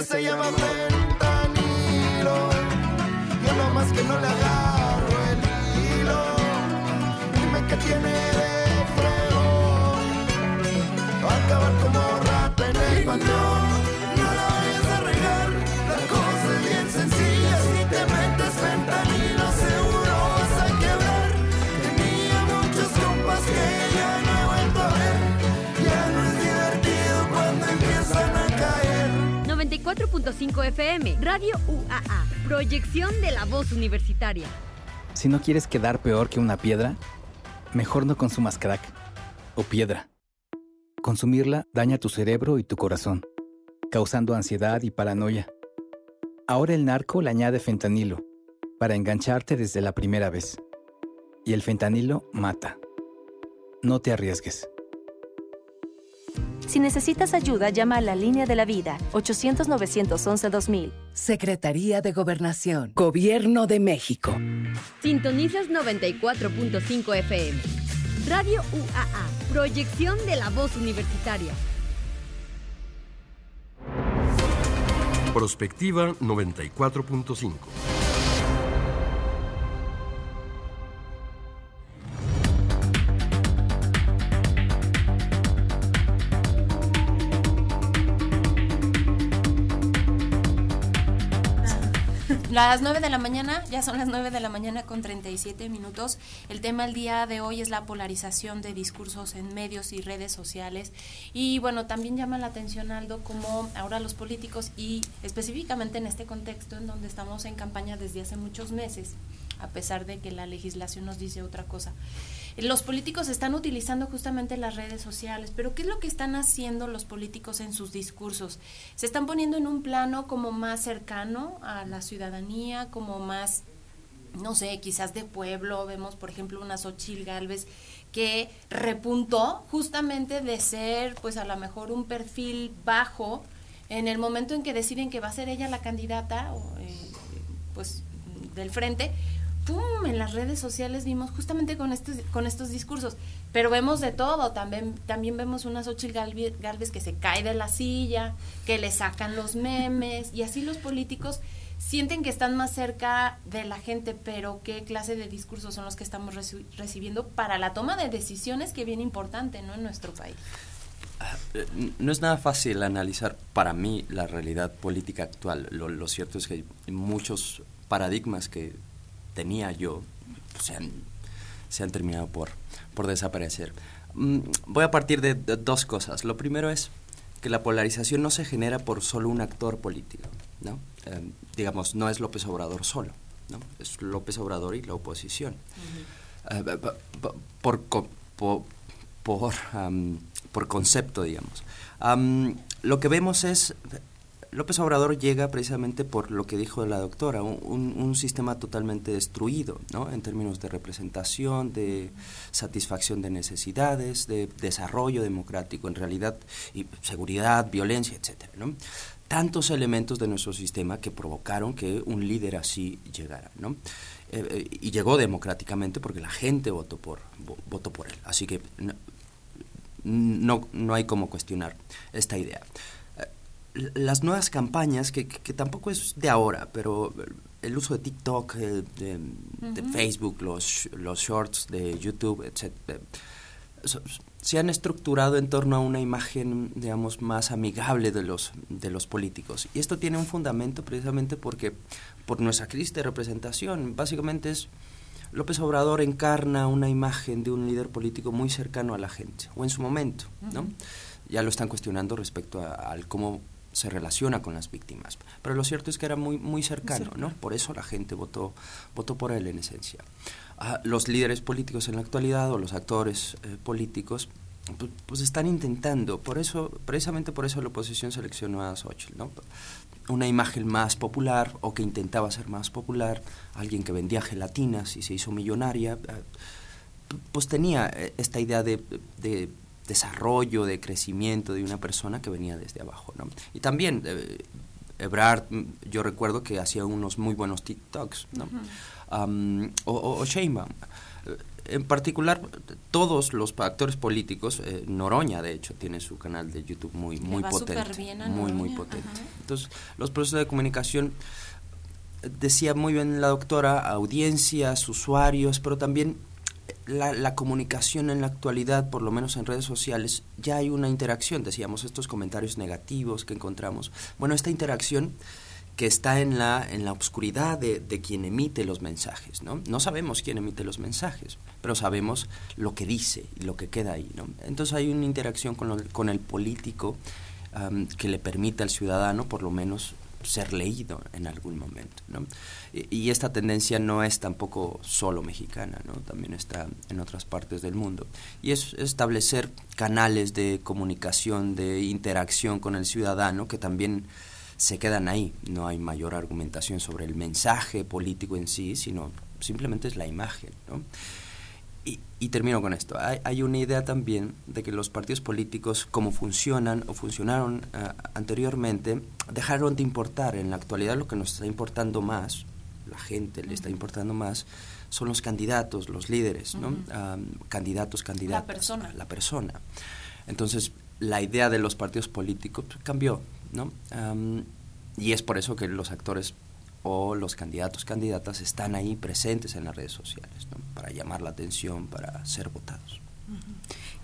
Speaker 11: Que se llama fentanilo. Yo nomás que no le agarro
Speaker 12: 94.5 FM, Radio UAA, proyección de la voz universitaria.
Speaker 13: Si no quieres quedar peor que una piedra, mejor no consumas crack o piedra. Consumirla daña tu cerebro y tu corazón, causando ansiedad y paranoia. Ahora el narco le añade fentanilo para engancharte desde la primera vez. Y el fentanilo mata. No te arriesgues.
Speaker 3: Si necesitas ayuda, llama a la línea de la vida 800-911-2000.
Speaker 2: Secretaría de Gobernación. Gobierno de México.
Speaker 12: Sintonizas 94.5 FM. Radio UAA. Proyección de la voz universitaria.
Speaker 5: Prospectiva 94.5.
Speaker 6: Las 9 de la mañana, ya son las 9 de la mañana con 37 minutos. El tema del día de hoy es la polarización de discursos en medios y redes sociales. Y bueno, también llama la atención, Aldo, como ahora los políticos y específicamente en este contexto en donde estamos en campaña desde hace muchos meses, a pesar de que la legislación nos dice otra cosa. Los políticos están utilizando justamente las redes sociales, pero ¿qué es lo que están haciendo los políticos en sus discursos? Se están poniendo en un plano como más cercano a la ciudadanía, como más, no sé, quizás de pueblo. Vemos, por ejemplo, una Xochil Galvez que repuntó justamente de ser, pues a lo mejor un perfil bajo en el momento en que deciden que va a ser ella la candidata, eh, pues del frente, en las redes sociales vimos justamente con estos, con estos discursos. Pero vemos de todo, también, también vemos una Xochitl Galvez que se cae de la silla, que le sacan los memes, y así los políticos sienten que están más cerca de la gente, pero qué clase de discursos son los que estamos recibiendo para la toma de decisiones que bien importante ¿no? en nuestro país.
Speaker 10: No es nada fácil analizar para mí la realidad política actual. Lo, lo cierto es que hay muchos paradigmas que tenía yo pues, se, han, se han terminado por, por desaparecer. Mm, voy a partir de, dos cosas. Lo primero es que la polarización no se genera por solo un actor político, ¿no? Em, digamos, no es López Obrador solo, ¿no? Es López Obrador y la oposición. Eh, por, por, por, concepto, digamos. lo que vemos es López Obrador llega precisamente por lo que dijo la doctora, un, sistema totalmente destruido, ¿no? En términos de representación, de satisfacción de necesidades, de desarrollo democrático, en realidad, y seguridad, violencia, etcétera, ¿no? tantos elementos de nuestro sistema que provocaron que un líder así llegara, ¿no? Eh, eh, y llegó democráticamente porque la gente votó por, votó por él. Así que no, no hay como cuestionar esta idea. Eh, las nuevas campañas, que, que, tampoco es de ahora, pero el uso de TikTok, de, de, Facebook, los, los shorts de YouTube, etc., se han estructurado en torno a una imagen, digamos, más amigable de los, de los políticos. Y esto tiene un fundamento precisamente porque, por nuestra crisis de representación, básicamente es, López Obrador encarna una imagen de un líder político muy cercano a la gente, o en su momento, ¿no? Ya lo están cuestionando respecto a, cómo se relaciona con las víctimas. Pero lo cierto es que era muy, muy cercano, ¿no? Por eso la gente votó, votó por él en esencia los líderes políticos en la actualidad o los actores eh, políticos pues, pues, están intentando, por eso, precisamente por eso la oposición seleccionó a Xochitl, ¿no? Una imagen más popular o que intentaba ser más popular, alguien que vendía gelatinas y se hizo millonaria, eh, pues tenía eh, esta idea de, de, desarrollo, de crecimiento de una persona que venía desde abajo, ¿no? Y también Ebrard, yo recuerdo que hacía unos muy buenos TikToks, ¿no? o, o, Sheinbaum. Eh, en particular, todos los actores políticos, eh, Noroña de hecho tiene su canal de YouTube muy, muy potente. muy, muy potente. Entonces, los procesos de comunicación, decía muy bien la doctora, audiencias, usuarios, pero también la, la, comunicación en la actualidad, por lo menos en redes sociales, ya hay una interacción, decíamos, estos comentarios negativos que encontramos. Bueno, esta interacción que está en la, en la oscuridad de, de, quien emite los mensajes, ¿no? No sabemos quién emite los mensajes, pero sabemos lo que dice y lo que queda ahí, ¿no? Entonces hay una interacción con, con el político que le permite al ciudadano, por lo menos, ser leído en algún momento, ¿no? Y, y, esta tendencia no es tampoco solo mexicana, ¿no? También está en otras partes del mundo. Y es establecer canales de comunicación, de interacción con el ciudadano que también se quedan ahí. No hay mayor argumentación sobre el mensaje político en sí, sino simplemente es la imagen. ¿no? Y, termino con esto. Hay, una idea también de que los partidos políticos, como funcionan o funcionaron eh, anteriormente, dejaron de importar. En la actualidad lo que nos está importando más, la gente le está importando más, son los candidatos, los líderes, ¿no? candidatos, candidatas.
Speaker 6: La persona.
Speaker 10: La persona. Entonces, la idea de los partidos políticos cambió. ¿no? y es por eso que los actores o los candidatos, candidatas están ahí presentes en las redes sociales, ¿no? para llamar la atención, para ser votados.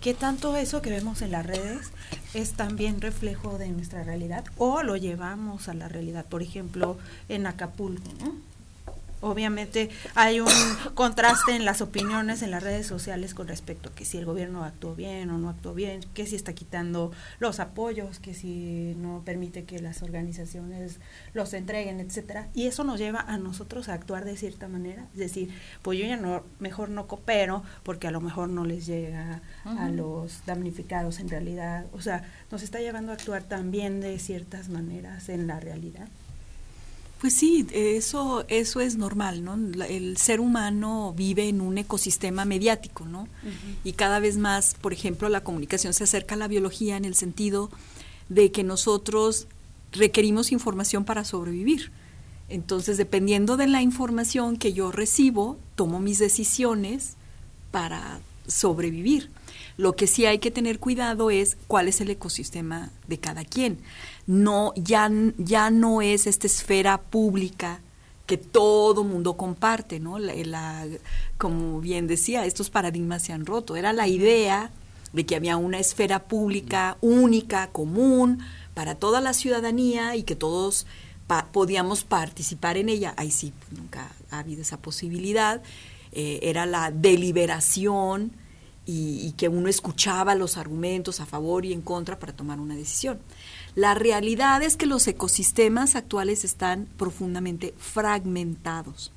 Speaker 7: ¿Qué tanto eso que vemos en las redes es también reflejo de nuestra realidad o lo llevamos a la realidad? Por ejemplo, en Acapulco, ¿no? Obviamente hay un contraste en las opiniones en las redes sociales con respecto a que si el gobierno actuó bien o no actuó bien, que si está quitando los apoyos, que si no permite que las organizaciones los entreguen, etcétera, y eso nos lleva a nosotros a actuar de cierta manera, es decir, pues yo ya no mejor no coopero porque a lo mejor no les llega a los damnificados en realidad, o sea, nos está llevando a actuar también de ciertas maneras en la realidad.
Speaker 9: Pues sí, eso, eso es normal, ¿no? El ser humano vive en un ecosistema mediático, ¿no? Y cada vez más, por ejemplo, la comunicación se acerca a la biología en el sentido de que nosotros requerimos información para sobrevivir. Entonces, dependiendo de la información que yo recibo, tomo mis decisiones para sobrevivir. Lo que sí hay que tener cuidado es cuál es el ecosistema de cada quien no, ya, ya no es esta esfera pública que todo mundo comparte, ¿no? La, como bien decía, estos paradigmas se han roto. Era la idea de que había una esfera pública única, común, para toda la ciudadanía y que todos podíamos participar en ella. Ahí sí, pues, nunca ha habido esa posibilidad. Eh, era la deliberación y, que uno escuchaba los argumentos a favor y en contra para tomar una decisión. La realidad es que los ecosistemas actuales están profundamente fragmentados.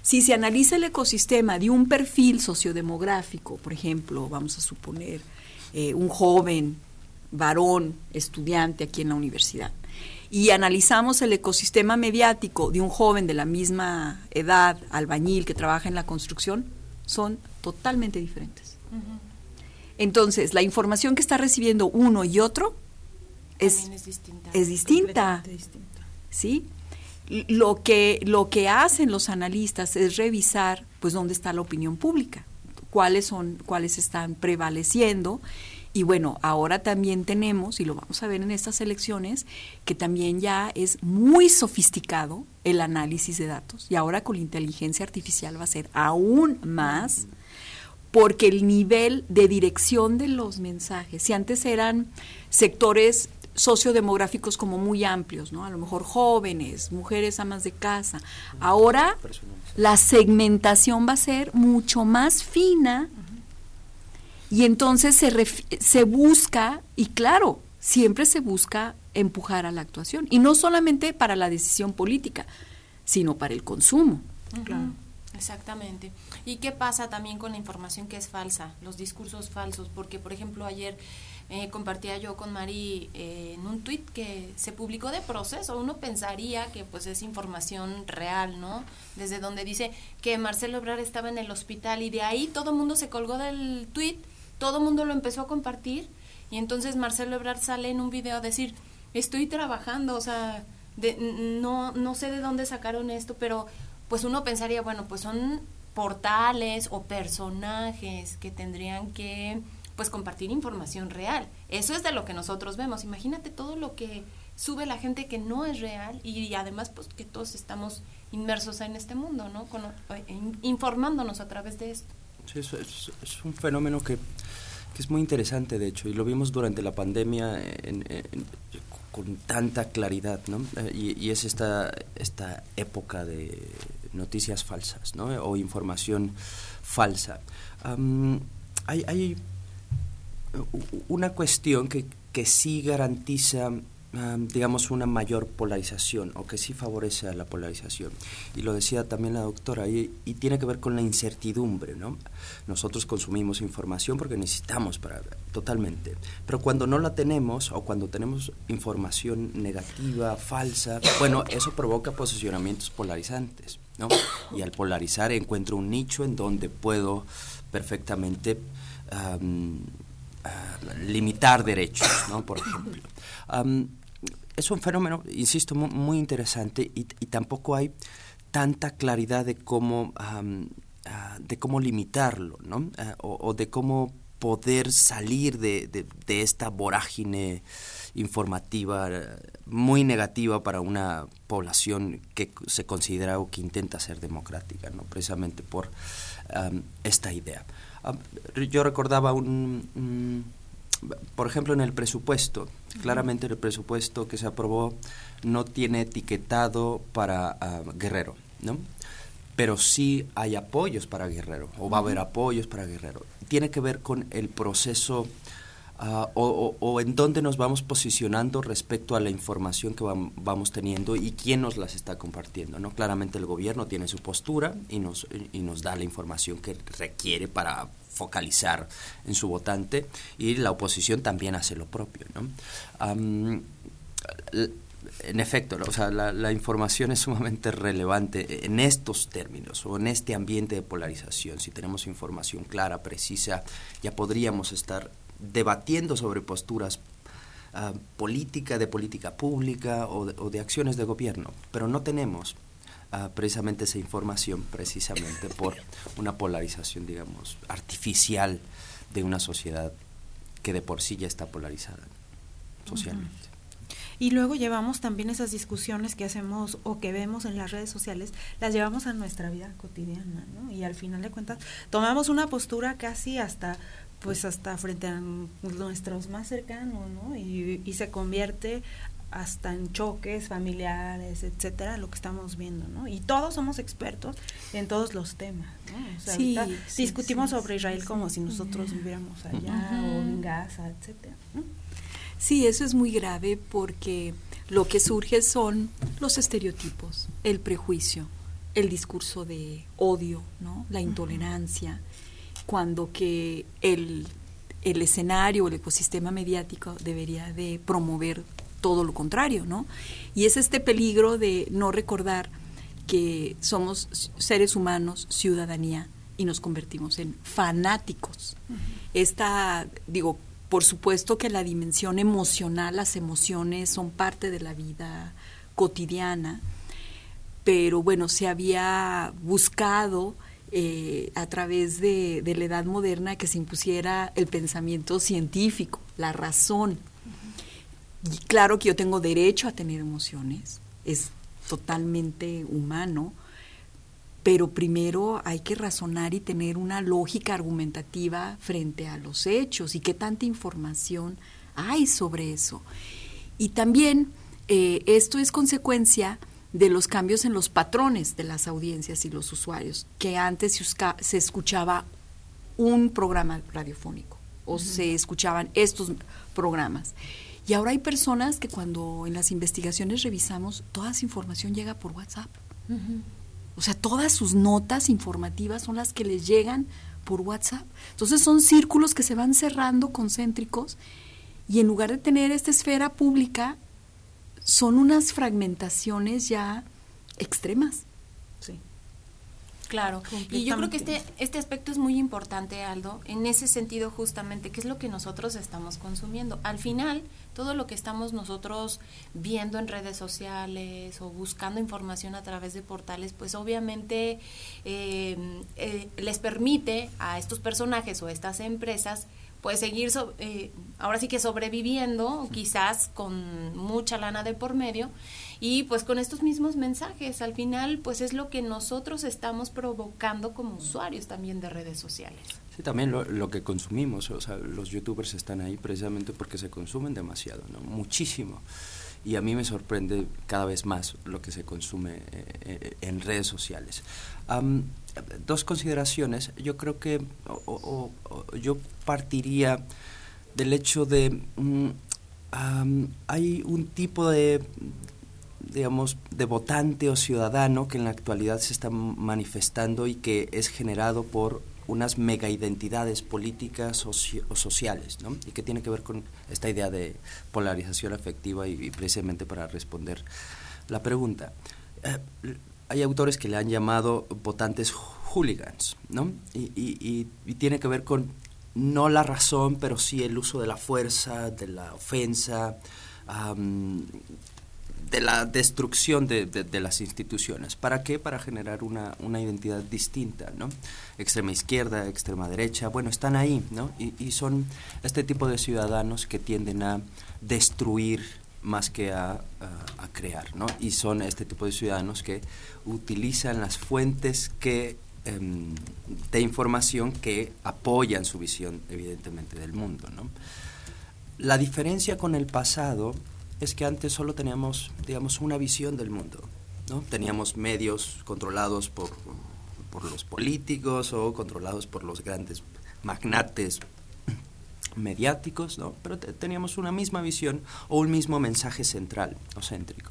Speaker 9: Si se analiza el ecosistema de un perfil sociodemográfico, por ejemplo, vamos a suponer eh, un joven varón estudiante aquí en la universidad, y analizamos el ecosistema mediático de un joven de la misma edad, albañil, que trabaja en la construcción, son totalmente diferentes. Entonces, la información que está recibiendo uno y otro es,
Speaker 6: es distinta.
Speaker 9: Es distinta. ¿Sí? Lo que, lo que hacen los analistas es revisar pues dónde está la opinión pública, cuáles son, cuáles están prevaleciendo. Y bueno, ahora también tenemos, y lo vamos a ver en estas elecciones, que también ya es muy sofisticado el análisis de datos. Y ahora con la inteligencia artificial va a ser aún más, porque el nivel de dirección de los mensajes, si antes eran sectores sociodemográficos como muy amplios, ¿no? A lo mejor jóvenes, mujeres amas de casa. Ahora la segmentación va a ser mucho más fina y entonces se, se busca, y claro, siempre se busca empujar a la actuación, y no solamente para la decisión política, sino para el consumo.
Speaker 6: Claro. Exactamente. ¿Y qué pasa también con la información que es falsa, los discursos falsos? Porque, por ejemplo, ayer eh, compartía yo con Mari eh, en un tuit que se publicó de proceso. Uno pensaría que pues es información real, ¿no? Desde donde dice que Marcelo Ebrard estaba en el hospital y de ahí todo el mundo se colgó del tuit, todo el mundo lo empezó a compartir y entonces Marcelo Ebrard sale en un video a decir, estoy trabajando, o sea, de, no, no sé de dónde sacaron esto, pero pues uno pensaría, bueno, pues son portales o personajes que tendrían que pues compartir información real. Eso es de lo que nosotros vemos. Imagínate todo lo que sube la gente que no es real y, además pues que todos estamos inmersos en este mundo, ¿no? Eh, informándonos a través de esto.
Speaker 10: Sí, es, un fenómeno que, que, es muy interesante, de hecho, y lo vimos durante la pandemia con tanta claridad, ¿no? Eh, y, y, es esta, esta época de noticias falsas, ¿no? O información falsa. hay, hay una cuestión que, que sí garantiza, digamos, una mayor polarización o que sí favorece a la polarización. Y lo decía también la doctora, y, tiene que ver con la incertidumbre, ¿no? Nosotros consumimos información porque necesitamos para totalmente, pero cuando no la tenemos o cuando tenemos información negativa, falsa, bueno, eso provoca posicionamientos polarizantes, Y al polarizar encuentro un nicho en donde puedo perfectamente limitar derechos, ¿no? por ejemplo. es un fenómeno, insisto, muy, interesante y, tampoco hay tanta claridad de cómo, ah, de cómo limitarlo, ¿no? Ah, o, de cómo poder salir de, de, esta vorágine informativa muy negativa para una población que se considera o que intenta ser democrática, ¿no? precisamente por esta idea. Yo recordaba un, por ejemplo, en el presupuesto, claramente el presupuesto que se aprobó no tiene etiquetado para ah, Guerrero, ¿no? Pero sí hay apoyos para Guerrero, o va a haber apoyos para Guerrero. Tiene que ver con el proceso Ah, o, en dónde nos vamos posicionando respecto a la información que vamos teniendo y quién nos las está compartiendo. ¿no? Claramente el gobierno tiene su postura y nos, y nos da la información que requiere para focalizar en su votante y la oposición también hace lo propio. ¿no? En efecto, o sea, la, la, información es sumamente relevante en estos términos o en este ambiente de polarización. Si tenemos información clara, precisa, ya podríamos estar debatiendo sobre posturas uh, política, de política pública o de, acciones de gobierno, pero no tenemos uh, precisamente esa información precisamente por una polarización, digamos, artificial de una sociedad que de por sí ya está polarizada socialmente.
Speaker 7: Y luego llevamos también esas discusiones que hacemos o que vemos en las redes sociales, las llevamos a nuestra vida cotidiana, ¿no? Y al final de cuentas tomamos una postura casi hasta pues hasta frente a nuestros más cercanos, ¿no? Y, se convierte hasta en choques familiares, etcétera, lo que estamos viendo, ¿no? Y todos somos expertos en todos los temas, ¿no? sí, discutimos sobre Israel como si nosotros viviéramos allá o en Gaza, etcétera,
Speaker 9: Sí, eso es muy grave porque lo que surge son los estereotipos, el prejuicio, el discurso de odio, ¿no? La intolerancia cuando que el, el escenario el ecosistema mediático debería de promover todo lo contrario, ¿no? Y es este peligro de no recordar que somos seres humanos, ciudadanía, y nos convertimos en fanáticos. Esta, digo, por supuesto que la dimensión emocional, las emociones son parte de la vida cotidiana, pero bueno, se había buscado eh, a través de, la edad moderna que se impusiera el pensamiento científico, la razón. Claro que yo tengo derecho a tener emociones, es totalmente humano, pero primero hay que razonar y tener una lógica argumentativa frente a los hechos y qué tanta información hay sobre eso. Y también eh, esto es consecuencia de los cambios en los patrones de las audiencias y los usuarios, que antes se, escuchaba un programa radiofónico o se escuchaban estos programas. Y ahora hay personas que cuando en las investigaciones revisamos, toda esa información llega por WhatsApp. O sea, todas sus notas informativas son las que les llegan por WhatsApp. Entonces son círculos que se van cerrando concéntricos y en lugar de tener esta esfera pública, son unas fragmentaciones ya extremas.
Speaker 6: Sí. Claro, y yo creo que este, este aspecto es muy importante, Aldo, en ese sentido justamente, que es lo que nosotros estamos consumiendo. Al final, todo lo que estamos nosotros viendo en redes sociales o buscando información a través de portales, pues obviamente eh, eh, les permite a estos personajes o a estas empresas pues seguir, eh, ahora sí que sobreviviendo, quizás con mucha lana de por medio, y pues con estos mismos mensajes, al final pues es lo que nosotros estamos provocando como usuarios también de redes sociales.
Speaker 10: Sí, también lo, que consumimos, o sea, los youtubers están ahí precisamente porque se consumen demasiado, ¿no? Muchísimo. Y a mí me sorprende cada vez más lo que se consume eh, eh, en redes sociales dos consideraciones. Yo creo que yo partiría del hecho de mm, hay un tipo de digamos de votante o ciudadano que en la actualidad se está manifestando y que es generado por unas mega identidades políticas o sociales, ¿no? Y que tiene que ver con esta idea de polarización afectiva y, precisamente para responder la pregunta. Eh, hay autores que le han llamado votantes hooligans, ¿no? Y, tiene que ver con no la razón, pero sí el uso de la fuerza, de la ofensa, de la destrucción de, las instituciones. ¿Para qué? Para generar una, una, identidad distinta, ¿no? Extrema izquierda, extrema derecha, bueno, están ahí, ¿no? y son este tipo de ciudadanos que tienden a destruir más que a, crear, ¿no? Y son este tipo de ciudadanos que utilizan las fuentes que em, de información que apoyan su visión, evidentemente, del mundo, ¿no? La diferencia con el pasado es que antes solo teníamos, digamos, una visión del mundo, ¿no? Teníamos medios controlados por, por los políticos o controlados por los grandes magnates mediáticos, ¿no? pero teníamos una misma visión o un mismo mensaje central o céntrico.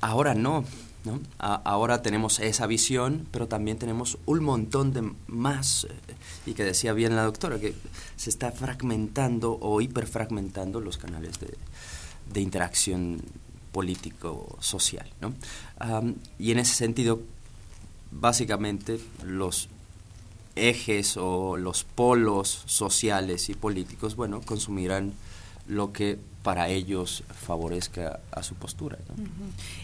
Speaker 10: ahora no, ¿no? ahora tenemos esa visión, pero también tenemos un montón de más, eh, y que decía bien la doctora, que se está fragmentando o hiperfragmentando los canales de, de interacción político-social. ¿no? y en ese sentido, básicamente, los ejes o los polos sociales y políticos, bueno, consumirán lo que para ellos favorezca a su postura.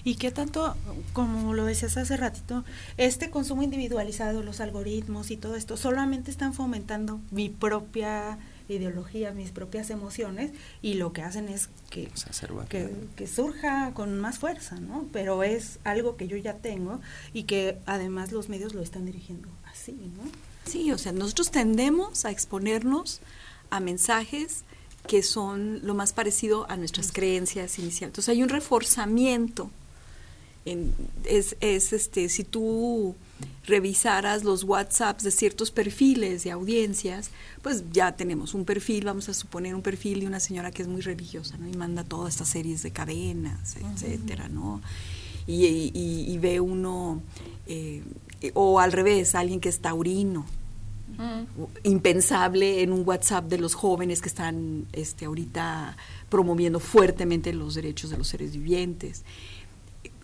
Speaker 7: Y qué tanto, como lo decías hace ratito, este consumo individualizado, los algoritmos y todo esto, solamente están fomentando mi propia ideología, mis propias emociones, y lo que hacen es que, que, que, surja con más fuerza, ¿no? Pero es algo que yo ya tengo y que además los medios lo están dirigiendo así, ¿no?
Speaker 9: Sí, o sea, nosotros tendemos a exponernos a mensajes que son lo más parecido a nuestras creencias iniciales. Entonces hay un reforzamiento. es, es, este, si tú revisaras los WhatsApps de ciertos perfiles de audiencias, pues ya tenemos un perfil, vamos a suponer un perfil de una señora que es muy religiosa, ¿no? Y manda todas estas series de cadenas, etcétera, ¿no? Y, ve uno eh, o al revés, alguien que es taurino. Impensable en un WhatsApp de los jóvenes que están este, ahorita promoviendo fuertemente los derechos de los seres vivientes.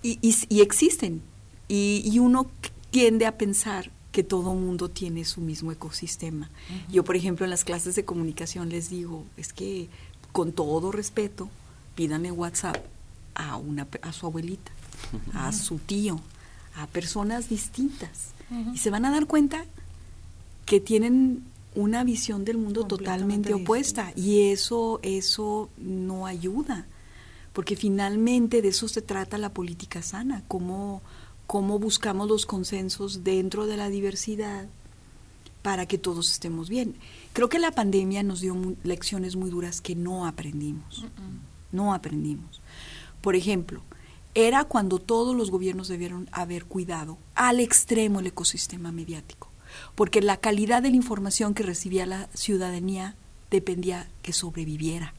Speaker 9: Y, y, existen. Y, uno tiende a pensar que todo mundo tiene su mismo ecosistema. Yo, por ejemplo, en las clases de comunicación les digo, es que con todo respeto, pídanle WhatsApp a, una, a su abuelita, a su tío, a personas distintas. Y se van a dar cuenta que tienen una visión del mundo totalmente opuesta y eso eso no ayuda porque finalmente de eso se trata la política sana cómo cómo buscamos los consensos dentro de la diversidad para que todos estemos bien. Creo que la pandemia nos dio lecciones muy duras que no aprendimos no aprendimos. Por ejemplo era cuando todos los gobiernos debieron haber cuidado al extremo el ecosistema mediático porque la calidad de la información que recibía la ciudadanía dependía que sobreviviera.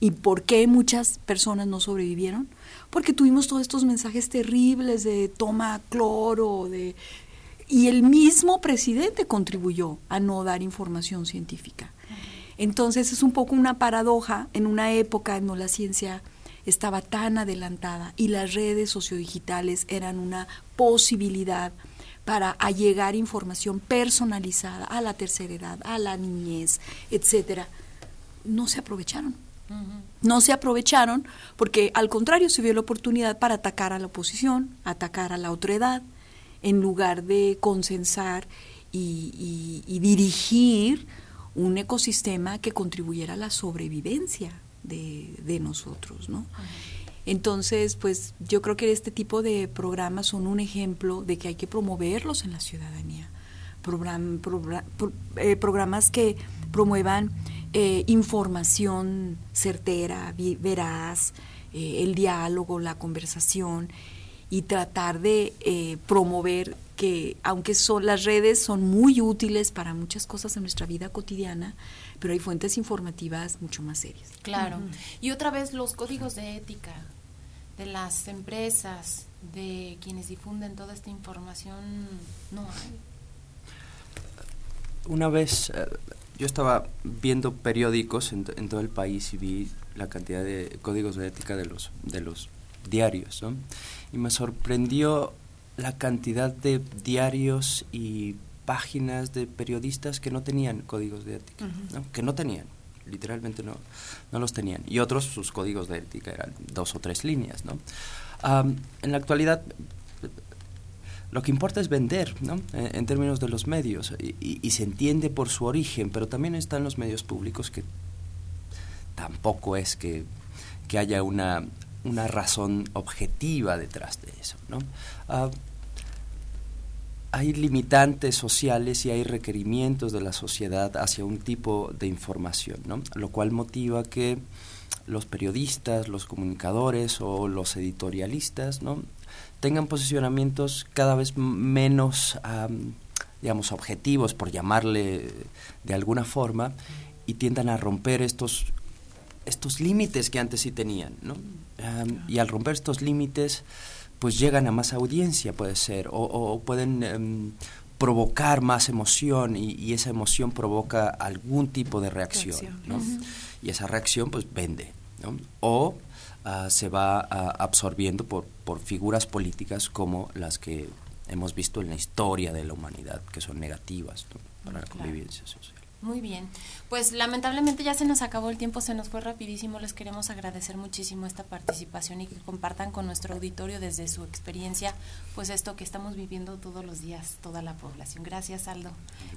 Speaker 9: ¿Y por qué muchas personas no sobrevivieron? Porque tuvimos todos estos mensajes terribles de toma cloro, de y el mismo presidente contribuyó a no dar información científica. Entonces es un poco una paradoja en una época en donde la ciencia estaba tan adelantada y las redes sociodigitales eran una posibilidad para allegar información personalizada a la tercera edad, a la niñez, etcétera, no se aprovecharon. No se aprovecharon porque al contrario se vio la oportunidad para atacar a la oposición, atacar a la otra edad, en lugar de consensar y, dirigir un ecosistema que contribuyera a la sobrevivencia de, de nosotros, ¿no? Entonces, pues yo creo que este tipo de programas son un ejemplo de que hay que promoverlos en la ciudadanía. Eh, programas que promuevan eh, información certera, veraz, eh, el diálogo, la conversación y tratar de promover que aunque son las redes son muy útiles para muchas cosas en nuestra vida cotidiana, pero hay fuentes informativas mucho más serias.
Speaker 6: Claro. Y otra vez los códigos de ética de las empresas, de quienes difunden toda esta información, no hay.
Speaker 10: Una vez eh, yo estaba viendo periódicos en, todo el país y vi la cantidad de códigos de ética de los, de los diarios, ¿no? Y me sorprendió la cantidad de diarios y páginas de periodistas que no tenían códigos de ética, que no tenían literalmente no, no los tenían. Y otros, sus códigos de ética eran dos o tres líneas, ¿no? en la actualidad, lo que importa es vender, ¿no? En, términos de los medios, y, se entiende por su origen, pero también están los medios públicos que tampoco es que, que haya una, una razón objetiva detrás de eso, ¿no? Hay limitantes sociales y hay requerimientos de la sociedad hacia un tipo de información, ¿no? lo cual motiva que los periodistas, los comunicadores o los editorialistas ¿no? tengan posicionamientos cada vez menos, digamos, objetivos, por llamarle de alguna forma, y tiendan a romper estos, estos límites que antes sí tenían. ¿no? y al romper estos límites, pues llegan a más audiencia, puede ser, o, pueden em, provocar más emoción y, esa emoción provoca algún tipo de reacción, ¿no? Y esa reacción pues vende, ¿no? O ah, se va ah, absorbiendo por, por figuras políticas como las que hemos visto en la historia de la humanidad, que son negativas para la convivencia social.
Speaker 6: Muy bien. Pues lamentablemente ya se nos acabó el tiempo, se nos fue rapidísimo. Les queremos agradecer muchísimo esta participación y que compartan con nuestro auditorio desde su experiencia, pues esto que estamos viviendo todos los días, toda la población. Gracias, Aldo.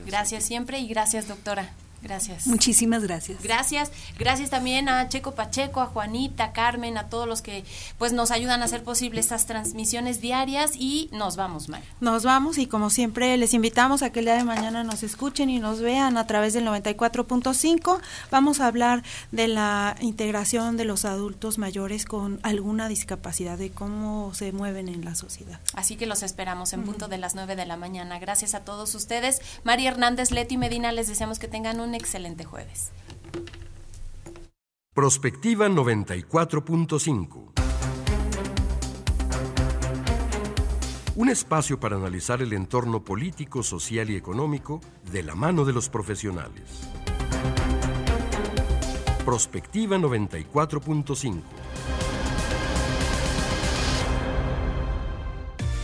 Speaker 6: gracias siempre y gracias, doctora. Gracias.
Speaker 9: Muchísimas gracias.
Speaker 6: Gracias. Gracias también a Checo Pacheco, a Juanita, a Carmen, a todos los que pues nos ayudan a hacer posible estas transmisiones diarias y nos vamos, María.
Speaker 7: Nos vamos y como siempre les invitamos a que el día de mañana nos escuchen y nos vean a través del 94.5. Vamos a hablar de la integración de los adultos mayores con alguna discapacidad, de cómo se mueven en la sociedad.
Speaker 6: Así que los esperamos en punto de las 9 de la mañana. Gracias a todos ustedes. María Hernández, Leti Medina, les deseamos que tengan un excelente jueves.
Speaker 5: Prospectiva 94.5 Un espacio para analizar el entorno político, social y económico de la mano de los profesionales. Prospectiva 94.5